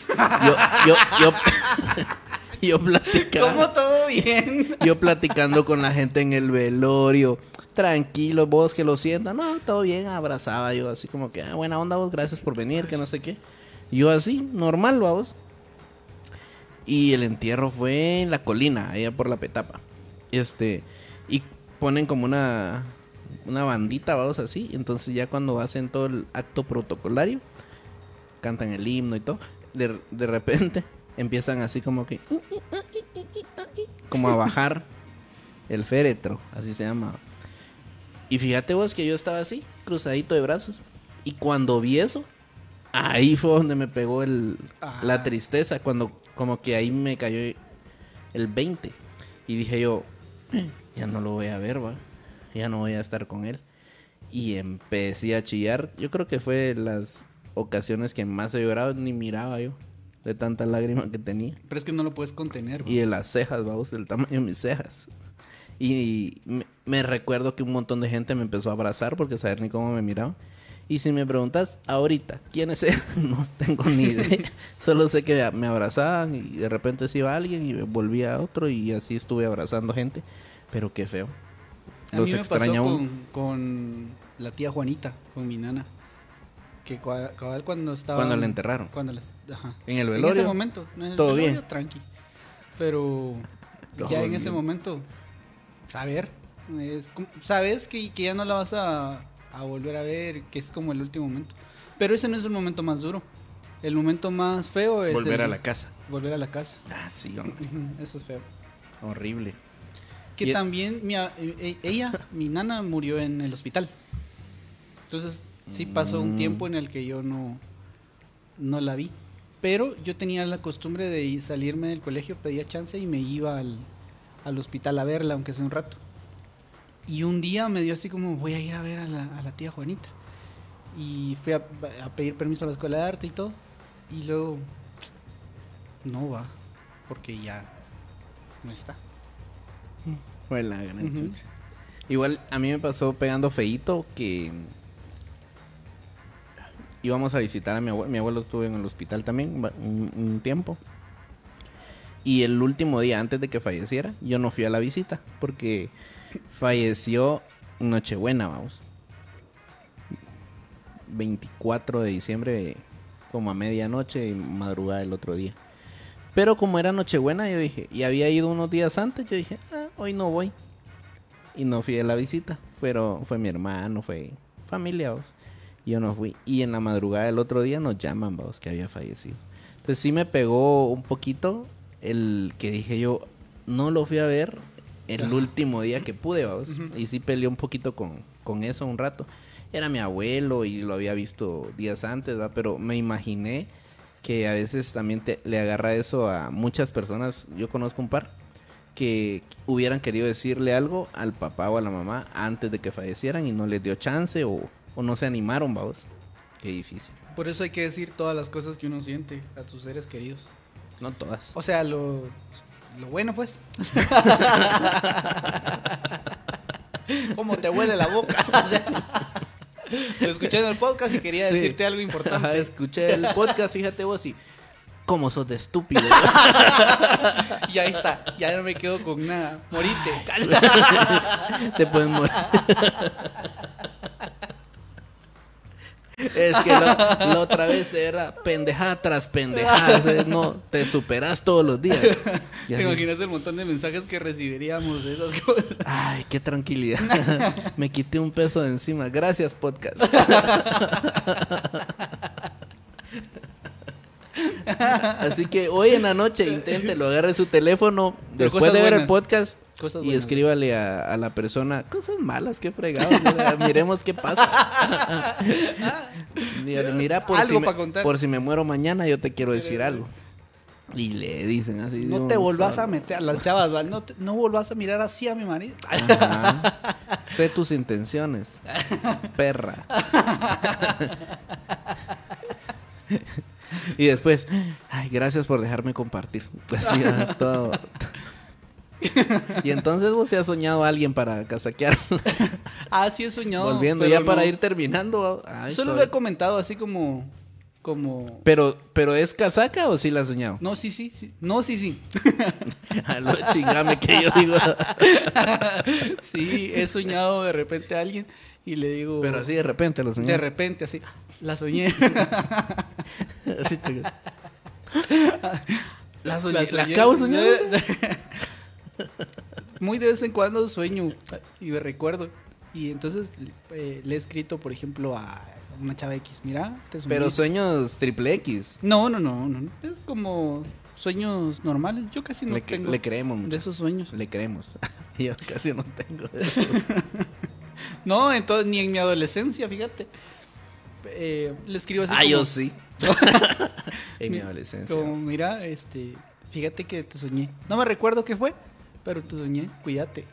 Yo, yo, yo, *laughs* yo platicando, ¿Cómo todo bien? yo platicando con la gente en el velorio. Tranquilo, vos que lo sientas. No, todo bien, abrazaba yo así como que, ah, buena onda vos, gracias por venir, que no sé qué. Yo así, normal, vamos. Y el entierro fue en la colina, allá por la petapa. Este, y ponen como una, una bandita, vamos así. Entonces ya cuando hacen todo el acto protocolario, cantan el himno y todo. De, de repente *laughs* empiezan así como que... Como a bajar el féretro, así se llama. Y fíjate vos que yo estaba así, cruzadito de brazos. Y cuando vi eso, ahí fue donde me pegó el, Ah. la tristeza. Cuando como que ahí me cayó el 20. Y dije yo, "Eh, ya no lo voy a ver, va. Ya no voy a estar con él. Y empecé a chillar. Yo creo que fue las ocasiones que más he llorado. Ni miraba yo de tanta lágrima que tenía. Pero es que no lo puedes contener, Y de las cejas, vamos, del tamaño de mis cejas. Y me, recuerdo que un montón de gente me empezó a abrazar porque saber ni cómo me miraba. Y si me preguntas ahorita quiénes eran, *laughs* no tengo ni idea. *laughs* Solo sé que me abrazaban y de repente se iba alguien y volvía a otro y así estuve abrazando gente. Pero qué feo. A Los mí me extraña pasó con, con la tía Juanita, con mi nana. Que cabal cuando estaba. Cuando la enterraron. Cuando la- ajá. En el En velorio. ese momento. no, en el Todo velorio, bien. Tranqui. Pero ya en ese momento, saber. es sabes que, que ya no la vas a, a volver a ver, que es como el último momento. Pero ese no es el momento más duro. El momento más feo es. Volver el- a la casa. Volver a la casa. Ah, sí, hombre. Eso es feo. Horrible. Que Y- también mi e- e- ella, *laughs* mi nana, murió en el hospital. Entonces sí pasó un Mm. tiempo en el que yo no, no la vi. Pero yo tenía la costumbre de ir- salirme del colegio, pedía chance y me iba al, al hospital a verla, aunque sea un rato. Y un día me dio así como, voy a ir a ver a la, a la tía Juanita. Y fui a, a pedir permiso a la escuela de arte y todo. Y luego, no va, porque ya no está. Fue la gran Ujú. chucha. Igual a mí me pasó pegando feíto que íbamos a visitar a mi abuelo. Mi abuelo estuvo en el hospital también un tiempo. Y el último día antes de que falleciera, yo no fui a la visita porque falleció en Nochebuena, vamos. 24 de diciembre, como a medianoche y madrugada del otro día. Pero como era Nochebuena, yo dije, y había ido unos días antes, yo dije, ah, hoy no voy. Y no fui a la visita. Pero fue mi hermano, fue familia, vos. Yo no fui. Y en la madrugada del otro día nos llaman, vos, que había fallecido. Entonces sí me pegó un poquito el que dije yo, no lo fui a ver el último día que pude. Ujú. Y sí peleé un poquito con, con eso un rato. Era mi abuelo y lo había visto días antes, ¿va? Pero me imaginé que a veces también te, le agarra eso a muchas personas. Yo conozco un par que hubieran querido decirle algo al papá o a la mamá antes de que fallecieran y no les dio chance o, o no se animaron, vamos. Qué difícil. Por eso hay que decir todas las cosas que uno siente a sus seres queridos. No todas. O sea, lo, lo bueno, pues. *laughs* ¿Cómo te huele la boca? *laughs* O sea, lo escuché en el podcast y quería Sí. decirte algo importante. Ajá, escuché el podcast, fíjate vos y cómo sos de estúpido. *laughs* Y ahí está, ya no me quedo con nada. Morite. Te pueden morir. Es que la, la *laughs* otra vez era pendejada tras pendejada. o sea, no, te superas todos los días. *laughs* ¿Te imaginas el montón de mensajes que recibiríamos de esas cosas? Ay, qué tranquilidad. *laughs* Me quité un peso de encima. Gracias, podcast. Así que hoy en la noche inténtelo, agarre su teléfono después de ver el podcast Cosas y escríbale a, a la persona cosas malas, qué fregados. mira, *laughs* Miremos qué pasa. *laughs* Mira, mira, por, Algo si me, contar. por si me muero mañana, yo te quiero decir algo. Y le dicen así. No te volvás a meter, las chavas, ¿vale? no, te- no volvás a mirar así a mi marido. Ajá. *laughs* Sé tus intenciones, perra. y después, ay, gracias por dejarme compartir. Así, ah, todo. *laughs* y entonces vos se has soñado a alguien para casaquear. *laughs* Ah, sí he soñado. Volviendo ya para ir terminando. ay, Solo lo he comentado así como. como. pero, pero ¿es casaca o sí la has soñado? No, sí, sí, sí. No, sí, sí. *laughs* A lo chingame que yo digo. Sí, he soñado de repente a alguien y le digo. pero así de repente lo soñé. De repente, así. La soñé. Así te- La soñé. La La, soñé. acabo de soñar. Muy de vez en cuando sueño y me recuerdo. Y entonces eh, le he escrito, por ejemplo, a una chava X. Mira, te. Pero sueños triple X. No, no, no. Es como sueños normales. Yo casi no le, tengo le creemos mucho. de esos sueños. Le creemos. *laughs* Yo casi no tengo de eso. *laughs* No, entonces ni en mi adolescencia, fíjate. Eh, le escribo así ah, como, yo sí. *laughs* en mi mi- adolescencia. como, mira, este, fíjate que te soñé. No me recuerdo qué fue, pero te soñé, cuídate.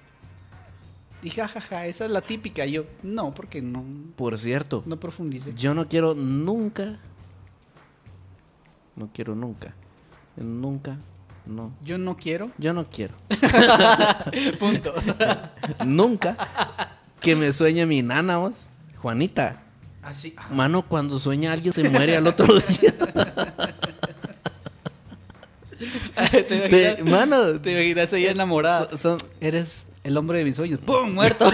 Y jajaja, esa es la típica. Yo, no, porque no, Por cierto, no profundicé. yo no quiero nunca. No quiero nunca. Nunca. No. Yo no quiero. Yo no quiero. *laughs* Punto. *laughs* nunca que me sueñe mi nana, vos. Juanita. Así. ah, Mano, cuando sueña alguien se muere al otro día. *laughs* *laughs* ¿Te, Te- imaginas, mano, te imaginas ella enamorada. son- son- Eres el hombre de mis sueños. ¡Pum! Muerto.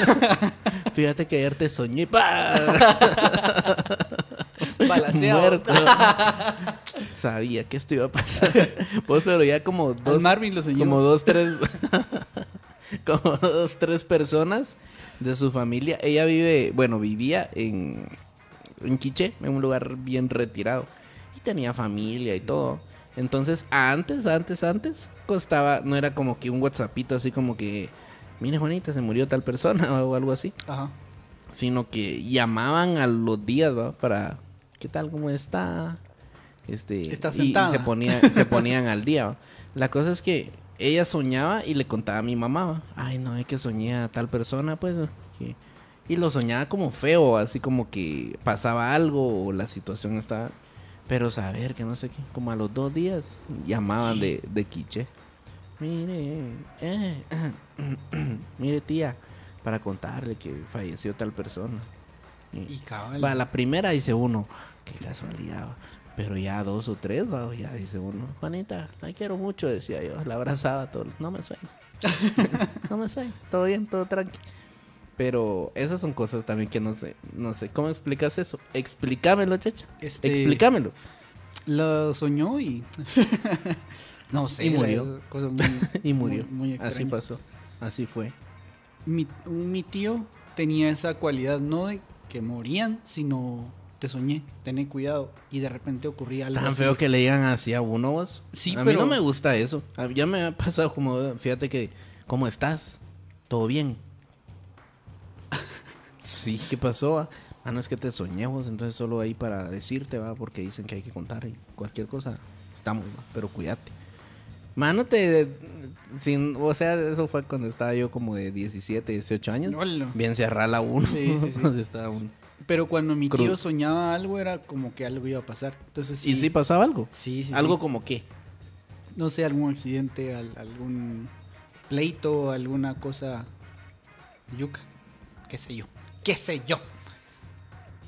*laughs* fíjate que ayer te soñé. ¡pa! *laughs* Balaseado. Muerto. Sabía que esto iba a pasar. Pues, pero ya como Al dos, Marvin lo soñó. como dos, tres, como dos, tres personas de su familia. Ella vive, bueno, vivía en, en Quiché, en un lugar bien retirado. Y tenía familia y todo. Entonces, antes, antes, antes, costaba, no era como que un WhatsAppito así como que, mire Juanita, se murió tal persona *laughs* o algo así Ajá. sino que llamaban a los días, ¿va? Para, ¿qué tal? ¿Cómo está? Este, Está y- y, sentada. se, ponía- *laughs* se ponían al día, ¿va? La cosa es que ella soñaba y le contaba a mi mamá, ¿va? Ay, no, es que soñé a tal persona, pues, y lo soñaba como feo, así como que pasaba algo o la situación estaba... Pero saber que no sé qué, como a los dos días llamaban de, de Quiche. Mire, eh, *clears throat* mire tía, para contarle que falleció tal persona. Y- cabal. Va, la primera dice uno, qué casualidad. va. Pero ya dos o tres, va, ya dice uno, Juanita, la quiero mucho, decía yo. La abrazaba todo. No me sueño. *laughs* no me sueño. Todo bien, todo tranqui. Pero esas son cosas también que no sé, no sé. ¿Cómo explicas eso? Explícamelo, chacha. Este- Explícamelo. Lo soñó y. *laughs* no sé. Y murió. la- Cosas muy, *laughs* Y murió. Muy, muy Así pasó. Así fue. Mi, mi tío tenía esa cualidad, no de que morían, sino te soñé, tené cuidado. Y de repente ocurría algo. Tan así. feo que le digan así a uno vos. Sí, a mí pero- no me gusta eso. Ya me ha pasado como, fíjate que, ¿cómo estás? ¿Todo bien? Sí, ¿qué pasó? ah? No es que te soñé vos, entonces solo ahí para decirte, va, porque dicen que hay que contar y cualquier cosa. Estamos, va, pero cuídate. Mano, te... Sin, o sea, eso fue cuando estaba yo como de 17, 18 años. Hola. Bien cerrada uno. Sí, sí, sí. *laughs* Donde estaba un- Pero cuando mi tío soñaba algo, era como que algo iba a pasar. Entonces, sí. ¿Y sí pasaba algo? Sí, sí, ¿Algo sí. como qué? No sé, algún accidente, al- algún pleito, alguna cosa. Yuca. Qué sé yo. Qué sé yo.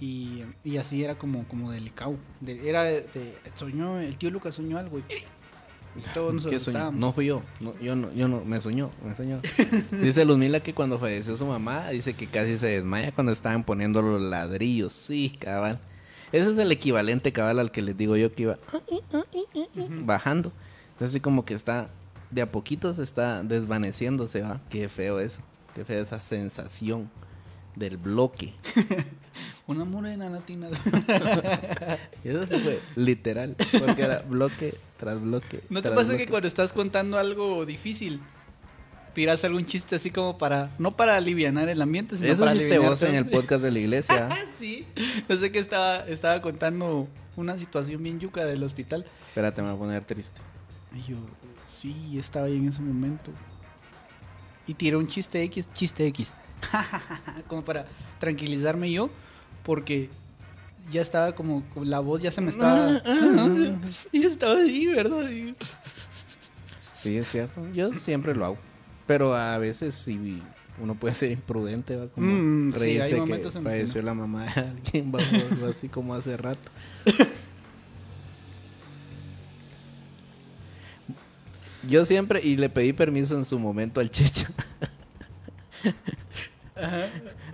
Y, y así era como, como delicado. De- era de, de- soñó, el tío Lucas soñó algo y, *laughs* todos nos ¿Qué soñó? No fui yo. No, yo no, yo no, me soñó, me soñó. *laughs* dice Luzmila que cuando falleció su mamá, dice que casi se desmaya cuando estaban poniendo los ladrillos. Sí, cabal. Ese es el equivalente cabal al que les digo yo que iba bajando. Entonces así como que está de a poquito se está desvaneciéndose, va. Qué feo eso. Qué feo esa sensación del bloque. *laughs* Una morena latina. *laughs* Y eso sí fue literal, porque era bloque tras bloque. ¿No te pasa bloque. que cuando estás contando algo difícil, tiras algún chiste así como para, no para aliviar el ambiente, sino Eso para hiciste alivianar vos en el podcast de la iglesia. *laughs* Ah, sí. No sé que estaba, estaba contando una situación bien yuca del hospital. Espérate, me voy a poner triste. Y yo, sí, estaba ahí en ese momento. Y tiré un chiste X, chiste X. *laughs* como para tranquilizarme yo, porque ya estaba como, la voz ya se me estaba... *laughs* y estaba ahí, ¿verdad? Sí, es cierto. Yo siempre lo hago. Pero a veces sí uno puede ser imprudente, va como Mm, sí, reírse hay que momentos en los que falleció la mamá de alguien, va, así como hace rato. Yo siempre, y le pedí permiso en su momento al Checho. *laughs*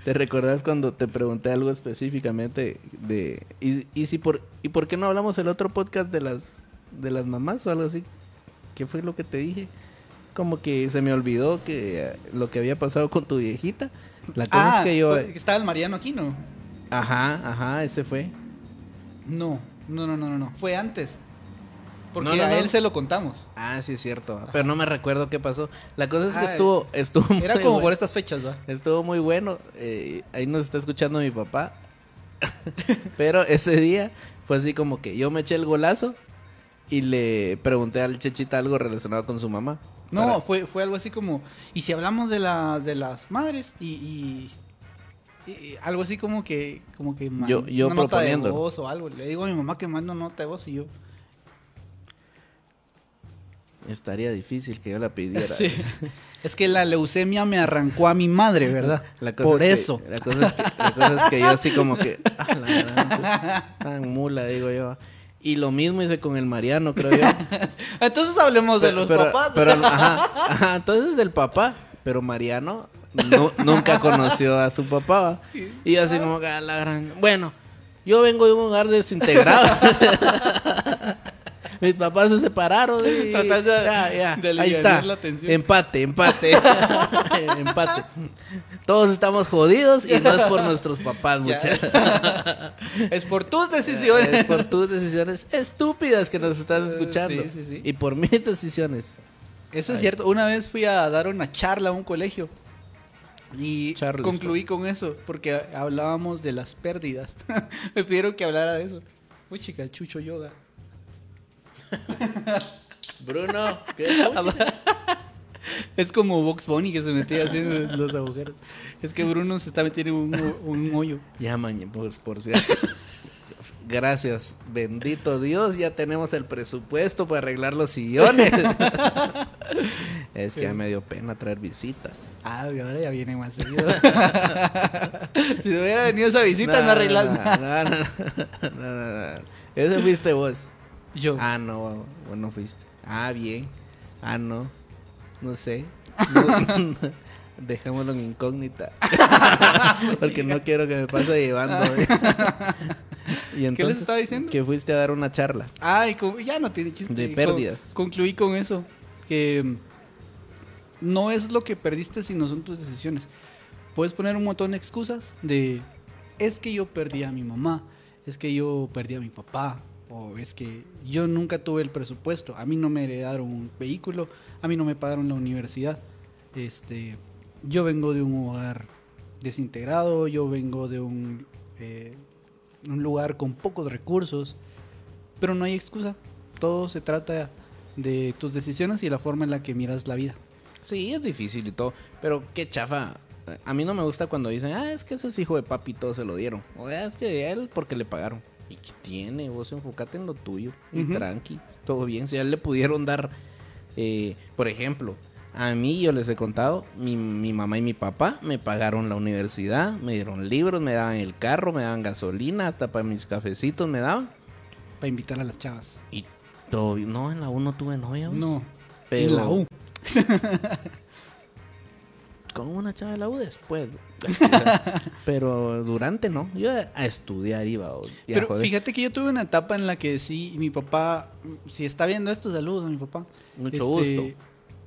¿Te recordás cuando te pregunté algo específicamente de y, y si por y por qué no hablamos el otro podcast de las de las mamás o algo así? ¿Qué fue lo que te dije? Como que se me olvidó que lo que había pasado con tu viejita. La cosa Ah, es que yo estaba el Mariano aquí, ¿no? ajá, ajá, ese fue. No, no, no, no, no. Fue antes. Porque No, no, a no. él se lo contamos. Ah, sí es cierto, pero no me recuerdo qué pasó. La cosa es que Ah, estuvo estuvo Era muy como bueno. por estas fechas, ¿va? Estuvo muy bueno. eh, ahí nos está escuchando mi papá. *laughs* Pero ese día fue así como que yo me eché el golazo y le pregunté al Chechita algo relacionado con su mamá. No, Para- fue, fue algo así como. Y si hablamos de, la, de las madres y. y- y algo así como que como que man- Yo- yo una nota de voz o algo le digo a mi mamá que mando nota de voz y yo Estaría difícil que yo la pidiera. Sí. es que la leucemia me arrancó a mi madre verdad *laughs* La cosa por es que- eso la, cosa es que, la cosa es que yo así como que... *laughs* "Ah, la gran tan mula, digo yo. Y lo mismo hice con el Mariano, creo yo. *laughs* entonces hablemos de los pero- papás Pero, ajá, ajá, entonces del papá. Pero Mariano nu- nunca conoció a su papá. Y yo así como que a la gran. Bueno, yo vengo de un hogar desintegrado. Mis papás se separaron. Y, *laughs* Tratando de- ya, ya, de ahí está. la. Empate, empate. *laughs* *laughs* empate. Todos estamos jodidos y no es por nuestros papás, muchachos. es por tus decisiones Es por tus decisiones estúpidas que nos estás Eh, escuchando. sí, sí, sí. Y por mis decisiones. Eso es cierto. Una vez fui a dar una charla a un colegio y concluí con eso porque hablábamos de las pérdidas. Me pidieron que hablara de eso. Uy, chica, chucho yoga. *laughs* Bruno, ¿qué *laughs* Es como Box Bunny que se metía haciendo los agujeros. Es que Bruno se está metiendo en un, un hoyo. Ya, mañana, por, por cierto. *laughs* Gracias, bendito Dios, ya tenemos el presupuesto para arreglar los sillones. es que ya me dio pena traer visitas. Ah, y ahora ya viene más seguido. si hubiera venido esa visita, no, arreglas no, nada. No, no, no, no, no. Ese fuiste vos. Yo. Ah, no, vos no fuiste. Ah, bien. Ah, no. No sé. No- *laughs* Dejémoslo en incógnita. *laughs* Porque no quiero que me pase llevando. *laughs* ¿eh? y entonces, estaba diciendo? Que fuiste a dar una charla. Ay, ya no tiene chiste. De Con- pérdidas. concluí con eso. Que mm, no es lo que perdiste, sino son tus decisiones. Puedes poner un montón de excusas de es que yo perdí a mi mamá, es que yo perdí a mi papá, o es que yo nunca tuve el presupuesto, a mí no me heredaron un vehículo, a mí no me pagaron la universidad. Este, yo vengo de un hogar desintegrado, yo vengo de un, eh, un lugar con pocos recursos, pero no hay excusa. Todo se trata de tus decisiones y la forma en la que miras la vida. Sí, es difícil y todo. Pero qué chafa. A mí no me gusta cuando dicen, ah, es que ese es hijo de papi y todo se lo dieron. O "Ah, es que él porque le pagaron. ¿Y qué tiene? Vos enfocate en lo tuyo. Y Ujú. tranqui. Todo bien. Si a él le pudieron dar, eh, por ejemplo, a mí yo les he contado, mi, mi mamá y mi papá me pagaron la universidad, me dieron libros, me daban el carro, me daban gasolina, hasta para mis cafecitos me daban. Para invitar a las chavas. Y todo bien. No, en la U no tuve novia. No, Pero- en la U. *laughs* con una chava de la U después. *laughs* Pero durante no. Yo a estudiar iba. o- y a Pero joder. fíjate que yo tuve una etapa en la que sí, mi papá, si está viendo esto, saludos a mi papá. Mucho Este, gusto.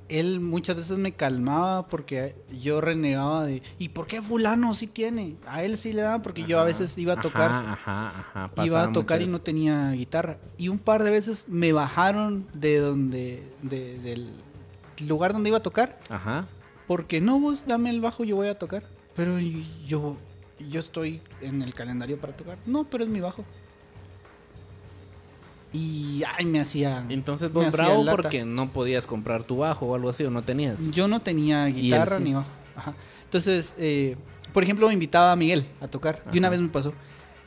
Él muchas veces me calmaba porque yo renegaba de, ¿y por qué fulano sí tiene? A él sí le daban porque yo a veces iba a tocar, Ajá, ajá, ajá. iba a tocar y no tenía guitarra. Y un par de veces me bajaron de donde, de- del lugar donde iba a tocar Ajá. Porque no, vos dame el bajo, yo voy a tocar. Pero yo, yo estoy en el calendario para tocar. No, pero es mi bajo. Y ay, me hacía. Entonces vos bravo porque no podías comprar tu bajo o algo así, o no tenías. Yo no tenía guitarra sí. ni bajo. Ajá. Entonces, eh, por ejemplo, me invitaba a Miguel a tocar. Y una vez me pasó.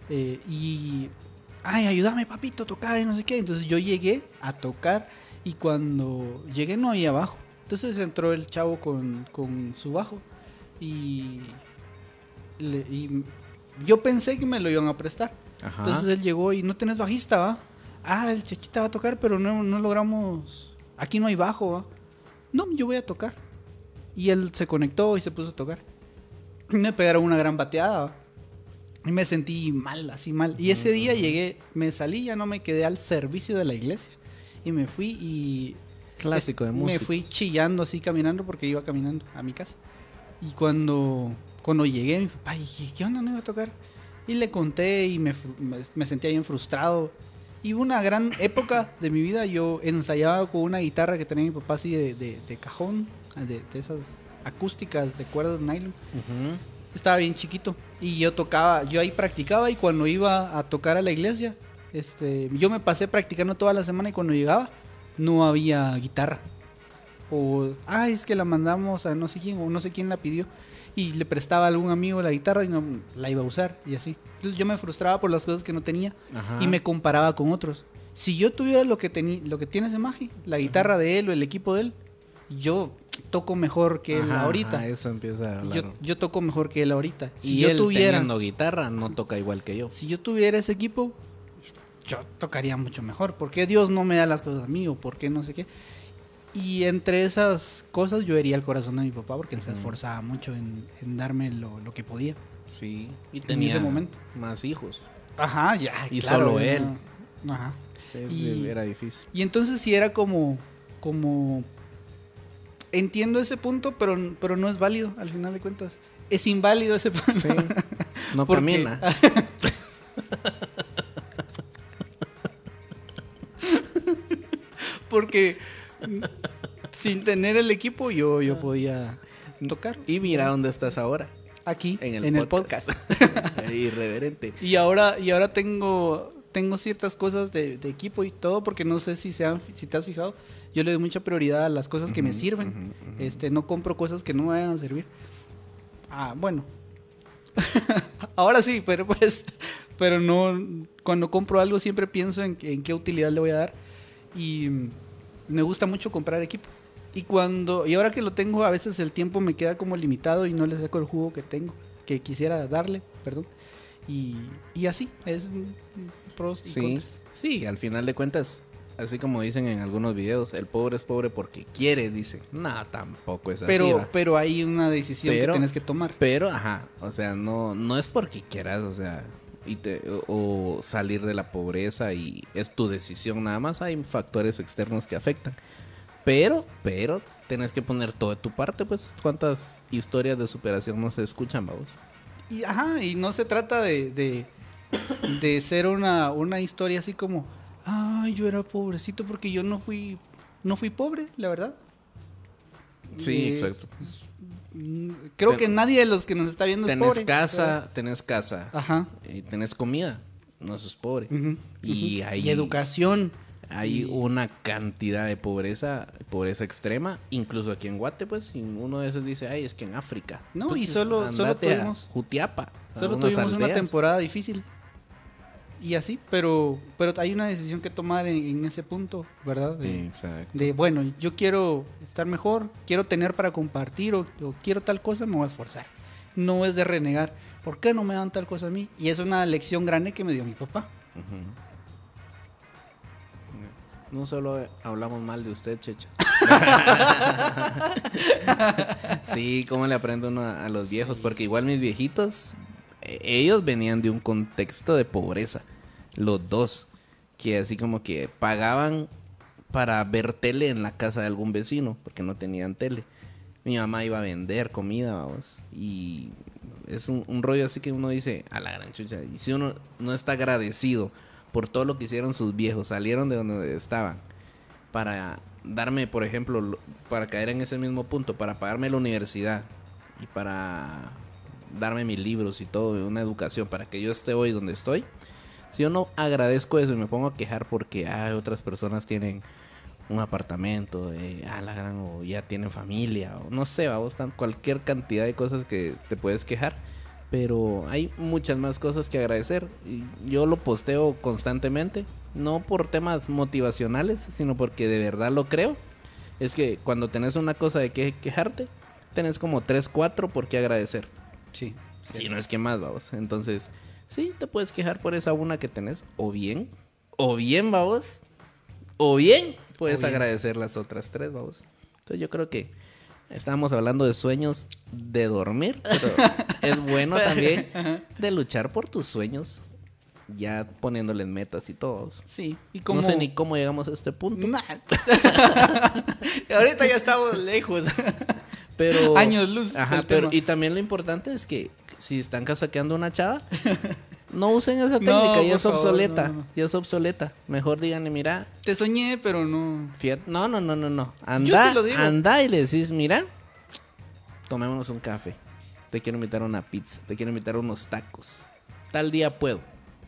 eh, y. Ay, ayúdame, papito, a tocar y no sé qué. Entonces yo llegué a tocar. Y cuando llegué no había bajo. Entonces entró el chavo con, con su bajo. Y, le- y yo pensé que me lo iban a prestar. Ajá. Entonces él llegó y no tenés bajista, ¿va? Ah, el chachita va a tocar, pero no, no logramos. Aquí no hay bajo, ¿va? No, yo voy a tocar. Y él se conectó y se puso a tocar. Y me pegaron una gran bateada, ¿va? Y me sentí mal, así mal. Y ese día llegué, me salí, ya no me quedé al servicio de la iglesia. Y me fui y Clásico de me música. fui chillando así caminando porque iba caminando a mi casa. Y cuando, cuando llegué, mi papá, "¿Y ¿qué onda? No iba a tocar. Y le conté y me, me, me sentía bien frustrado. Y una gran época de mi vida. Yo ensayaba con una guitarra que tenía mi papá así de, de- de cajón, de, de esas acústicas de cuerdas de nylon. Ujú. Estaba bien chiquito. Y yo tocaba, yo ahí practicaba y cuando iba a tocar a la iglesia, este, yo me pasé practicando toda la semana y cuando llegaba no había guitarra. O, ah, es que la mandamos a no sé quién o no sé quién la pidió. Y le prestaba a algún amigo la guitarra y no la iba a usar y así. Entonces yo me frustraba por las cosas que no tenía Ajá. y me comparaba con otros. Si yo tuviera lo que, lo que tiene ese Magi, la guitarra de él o el equipo de él, yo toco mejor que él Ajá, ahorita. ajá, eso empieza a. Yo, yo toco mejor que él ahorita. Si y yo él tuviera, guitarra no toca igual que yo. si yo tuviera ese equipo, yo tocaría mucho mejor. ¿Por qué Dios no me da las cosas a mí o por qué no sé qué? Y entre esas cosas yo hería el corazón de mi papá porque él se esforzaba mucho en, en darme lo, lo que podía. Sí. Y En tenía ese momento. más hijos. Ajá, ya. Y claro, solo él. no- Ajá. Sí, Y- Era difícil. Y entonces sí era como, como, entiendo ese punto, pero, pero no es válido al final de cuentas. Es inválido ese punto. Sí. *laughs* No Porque- camina. *laughs* Porque sin tener el equipo yo, yo podía tocar Y mira dónde estás ahora. aquí En en el, el, podcast. *laughs* Irreverente. Y ahora, y ahora tengo, tengo ciertas cosas de, de equipo y todo, porque no sé si, se han- si te has fijado, yo le doy mucha prioridad a las cosas que me sirven. Este, no compro cosas que no me vayan a servir. Ah, bueno. *laughs* ahora sí, pero pues, pero no, cuando compro algo siempre pienso en, en qué utilidad le voy a dar. Y me gusta mucho comprar equipo. Y cuando, y ahora que lo tengo, a veces el tiempo me queda como limitado y no le saco el jugo que tengo, que quisiera darle, perdón. Y, y así, es pros y Sí, contras. sí, al final de cuentas, así como dicen en algunos videos, el pobre es pobre porque quiere, dice. No, tampoco es así. Pero, va. pero hay una decisión Pero- que tienes que tomar. Pero, ajá, o sea, no, no es porque quieras, o sea, y te, o, o salir de la pobreza y es tu decisión nada más. Hay factores externos que afectan. Pero, pero, tenés que poner todo de tu parte, pues, ¿cuántas historias de superación no se escuchan, vamos? Y, ajá, y no se trata de, de, de ser una, una historia así como, ay, yo era pobrecito porque yo no fui, no fui pobre, la verdad. Sí, exacto. Mm, Creo Ten- que nadie de los que nos está viendo es Tenés pobre. casa, tenés casa, Ajá. y tenés comida, no sos pobre. Y ujú. ahí- Y educación. Hay Y- una cantidad de pobreza, pobreza extrema, incluso aquí en Guate, pues, y uno de esos dice, ay, es que en África. No, y solo- solo tuvimos- Jutiapa. Solo tuvimos una temporada difícil. Y así, pero, pero hay una decisión que tomar en, en ese punto, ¿verdad? De- Exacto. de bueno, yo quiero estar mejor, quiero tener para compartir o, o quiero tal cosa, me voy a esforzar. No es de renegar. ¿Por qué no me dan tal cosa a mí? Y es una lección grande que me dio mi papá. No solo hablamos mal de usted, Checha. *laughs* sí, cómo le aprende uno a, a los viejos, porque igual mis viejitos, ellos venían de un contexto de pobreza, los dos, que así como que pagaban para ver tele en la casa de algún vecino, porque no tenían tele. Mi mamá iba a vender comida, vamos, y es un, un rollo así que uno dice, a la gran chucha, y si uno no está agradecido por todo lo que hicieron sus viejos, salieron de donde estaban, para darme, por ejemplo, lo- para caer en ese mismo punto, para pagarme la universidad y para darme mis libros y todo, una educación, para que yo esté hoy donde estoy. Si yo no agradezco eso y me pongo a quejar porque hay otras personas tienen un apartamento, eh, ah, la gran, o ya tienen familia, o no sé, vamos, tan- cualquier cantidad de cosas que te puedes quejar. Pero hay muchas más cosas que agradecer. Y yo lo posteo constantemente. No por temas motivacionales, sino porque de verdad lo creo. Es que cuando tenés una cosa de que quejarte, tenés como 3, 4 por qué agradecer. Sí. Si no es que más, vamos. Entonces, sí, te puedes quejar por esa una que tenés. O bien, o bien, vamos. O bien, puedes O bien. agradecer las otras tres, vamos. Entonces, yo creo que estábamos hablando de sueños de dormir, pero *laughs* es bueno también de luchar por tus sueños, ya poniéndoles metas y todo. Sí. Y como... No sé ni cómo llegamos a este punto, Nah. *laughs* Ahorita ya estamos lejos. Pero... Años luz Ajá, pero tema. y también lo importante es que si están casaqueando una chava, *laughs* no usen esa No, técnica, ya es obsoleta, no. ya es obsoleta. Mejor díganle, mira, Te soñé, pero no. fíjate, no, no, no, no, no. Anda, sí lo digo. anda y le decís, mira, tomémonos un café. Te quiero invitar a una pizza, te quiero invitar a unos tacos. Tal día puedo.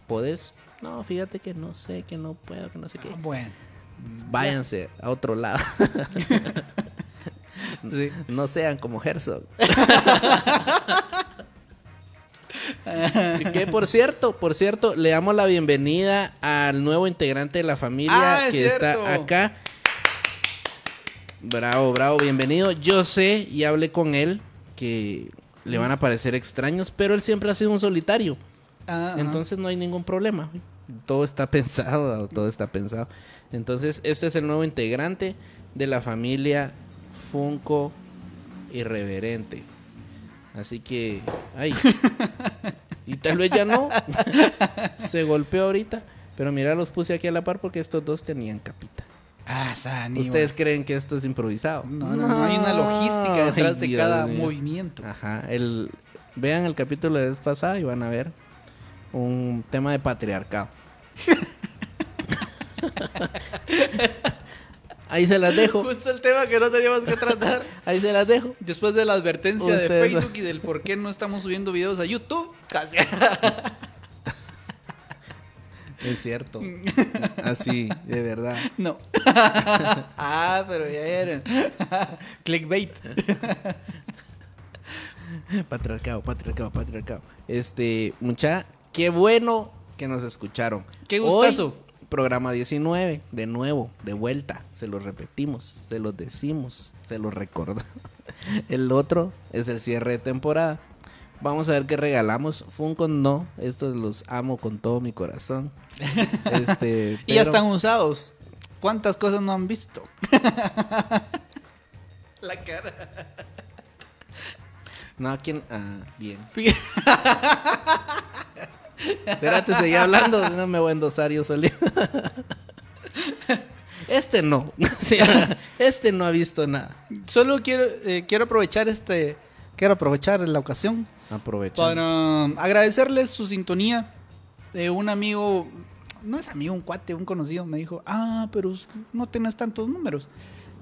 ¿Podés? No, fíjate que no sé, que no puedo, que no sé qué. Bueno. Váyanse a otro lado. *laughs* Sí. No sean como Herzog. que por cierto, por cierto, le damos la bienvenida al nuevo integrante de la familia Ah, es que cierto. está acá. Bravo, bravo, bienvenido. Yo sé y hablé con él que le van a parecer extraños, pero él siempre ha sido un solitario. Ah. Entonces no hay ningún problema. Todo está pensado, todo está pensado. Entonces, este es el nuevo integrante de la familia Funko Irreverente. Así que, ay. *laughs* Y tal vez ya no. *laughs* Se golpeó ahorita. Pero mira, los puse aquí a la par porque estos dos tenían capita. Ah, Sani, ¿Ustedes creen que esto es improvisado? No, no, no, hay una logística detrás Ay, de cada movimiento. Ajá, el, vean el capítulo de vez pasada y van a ver un tema de patriarcado. *laughs* Ahí se las dejo, Justo el tema que no teníamos que tratar. *laughs* ahí se las dejo. Después de la advertencia de Facebook y del por qué no estamos subiendo videos a YouTube. Casi. *laughs* Es cierto. *laughs* Así, de verdad. No. ah, pero ya eran. Clickbait. Patriarcado, patriarcado, patriarcado. Este, mucha, qué bueno que nos escucharon. Qué gustazo. Hoy, programa 19, de nuevo, de vuelta. Se lo repetimos, se lo decimos, se lo recordamos. *laughs* El otro es el cierre de temporada. Vamos a ver qué regalamos. Funko no, estos los amo con todo mi corazón. *laughs* Este, Y ya están usados. ¿Cuántas cosas no han visto? *laughs* La cara. No, ¿quién? Ah, bien. Espérate, seguí hablando, no me voy a endosar yo solito. Este no. *laughs* Este no ha visto nada. Solo quiero, eh, quiero aprovechar este. Quiero aprovechar la ocasión Aprovecha. para agradecerles su sintonía. Eh, un amigo, no es amigo, un cuate, un conocido, me dijo: Ah, pero no tienes tantos números.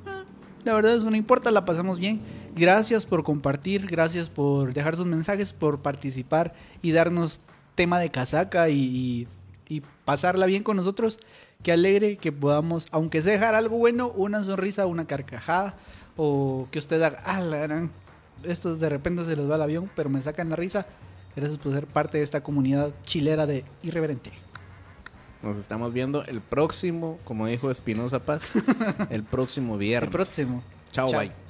Ah, la verdad, eso no importa, la pasamos bien. Gracias por compartir, gracias por dejar sus mensajes, por participar y darnos tema de casaca y, y- y pasarla bien con nosotros. Qué alegre que podamos, aunque sea dejar algo bueno, una sonrisa, una carcajada, o que usted haga, ah, la gran, estos de repente se les va el avión, pero me sacan la risa. Gracias por ser parte de esta comunidad chilera de Irreverente. Nos estamos viendo el próximo, como dijo Espinosa Paz, *laughs* el próximo viernes. El próximo. Chao, Chao. bye.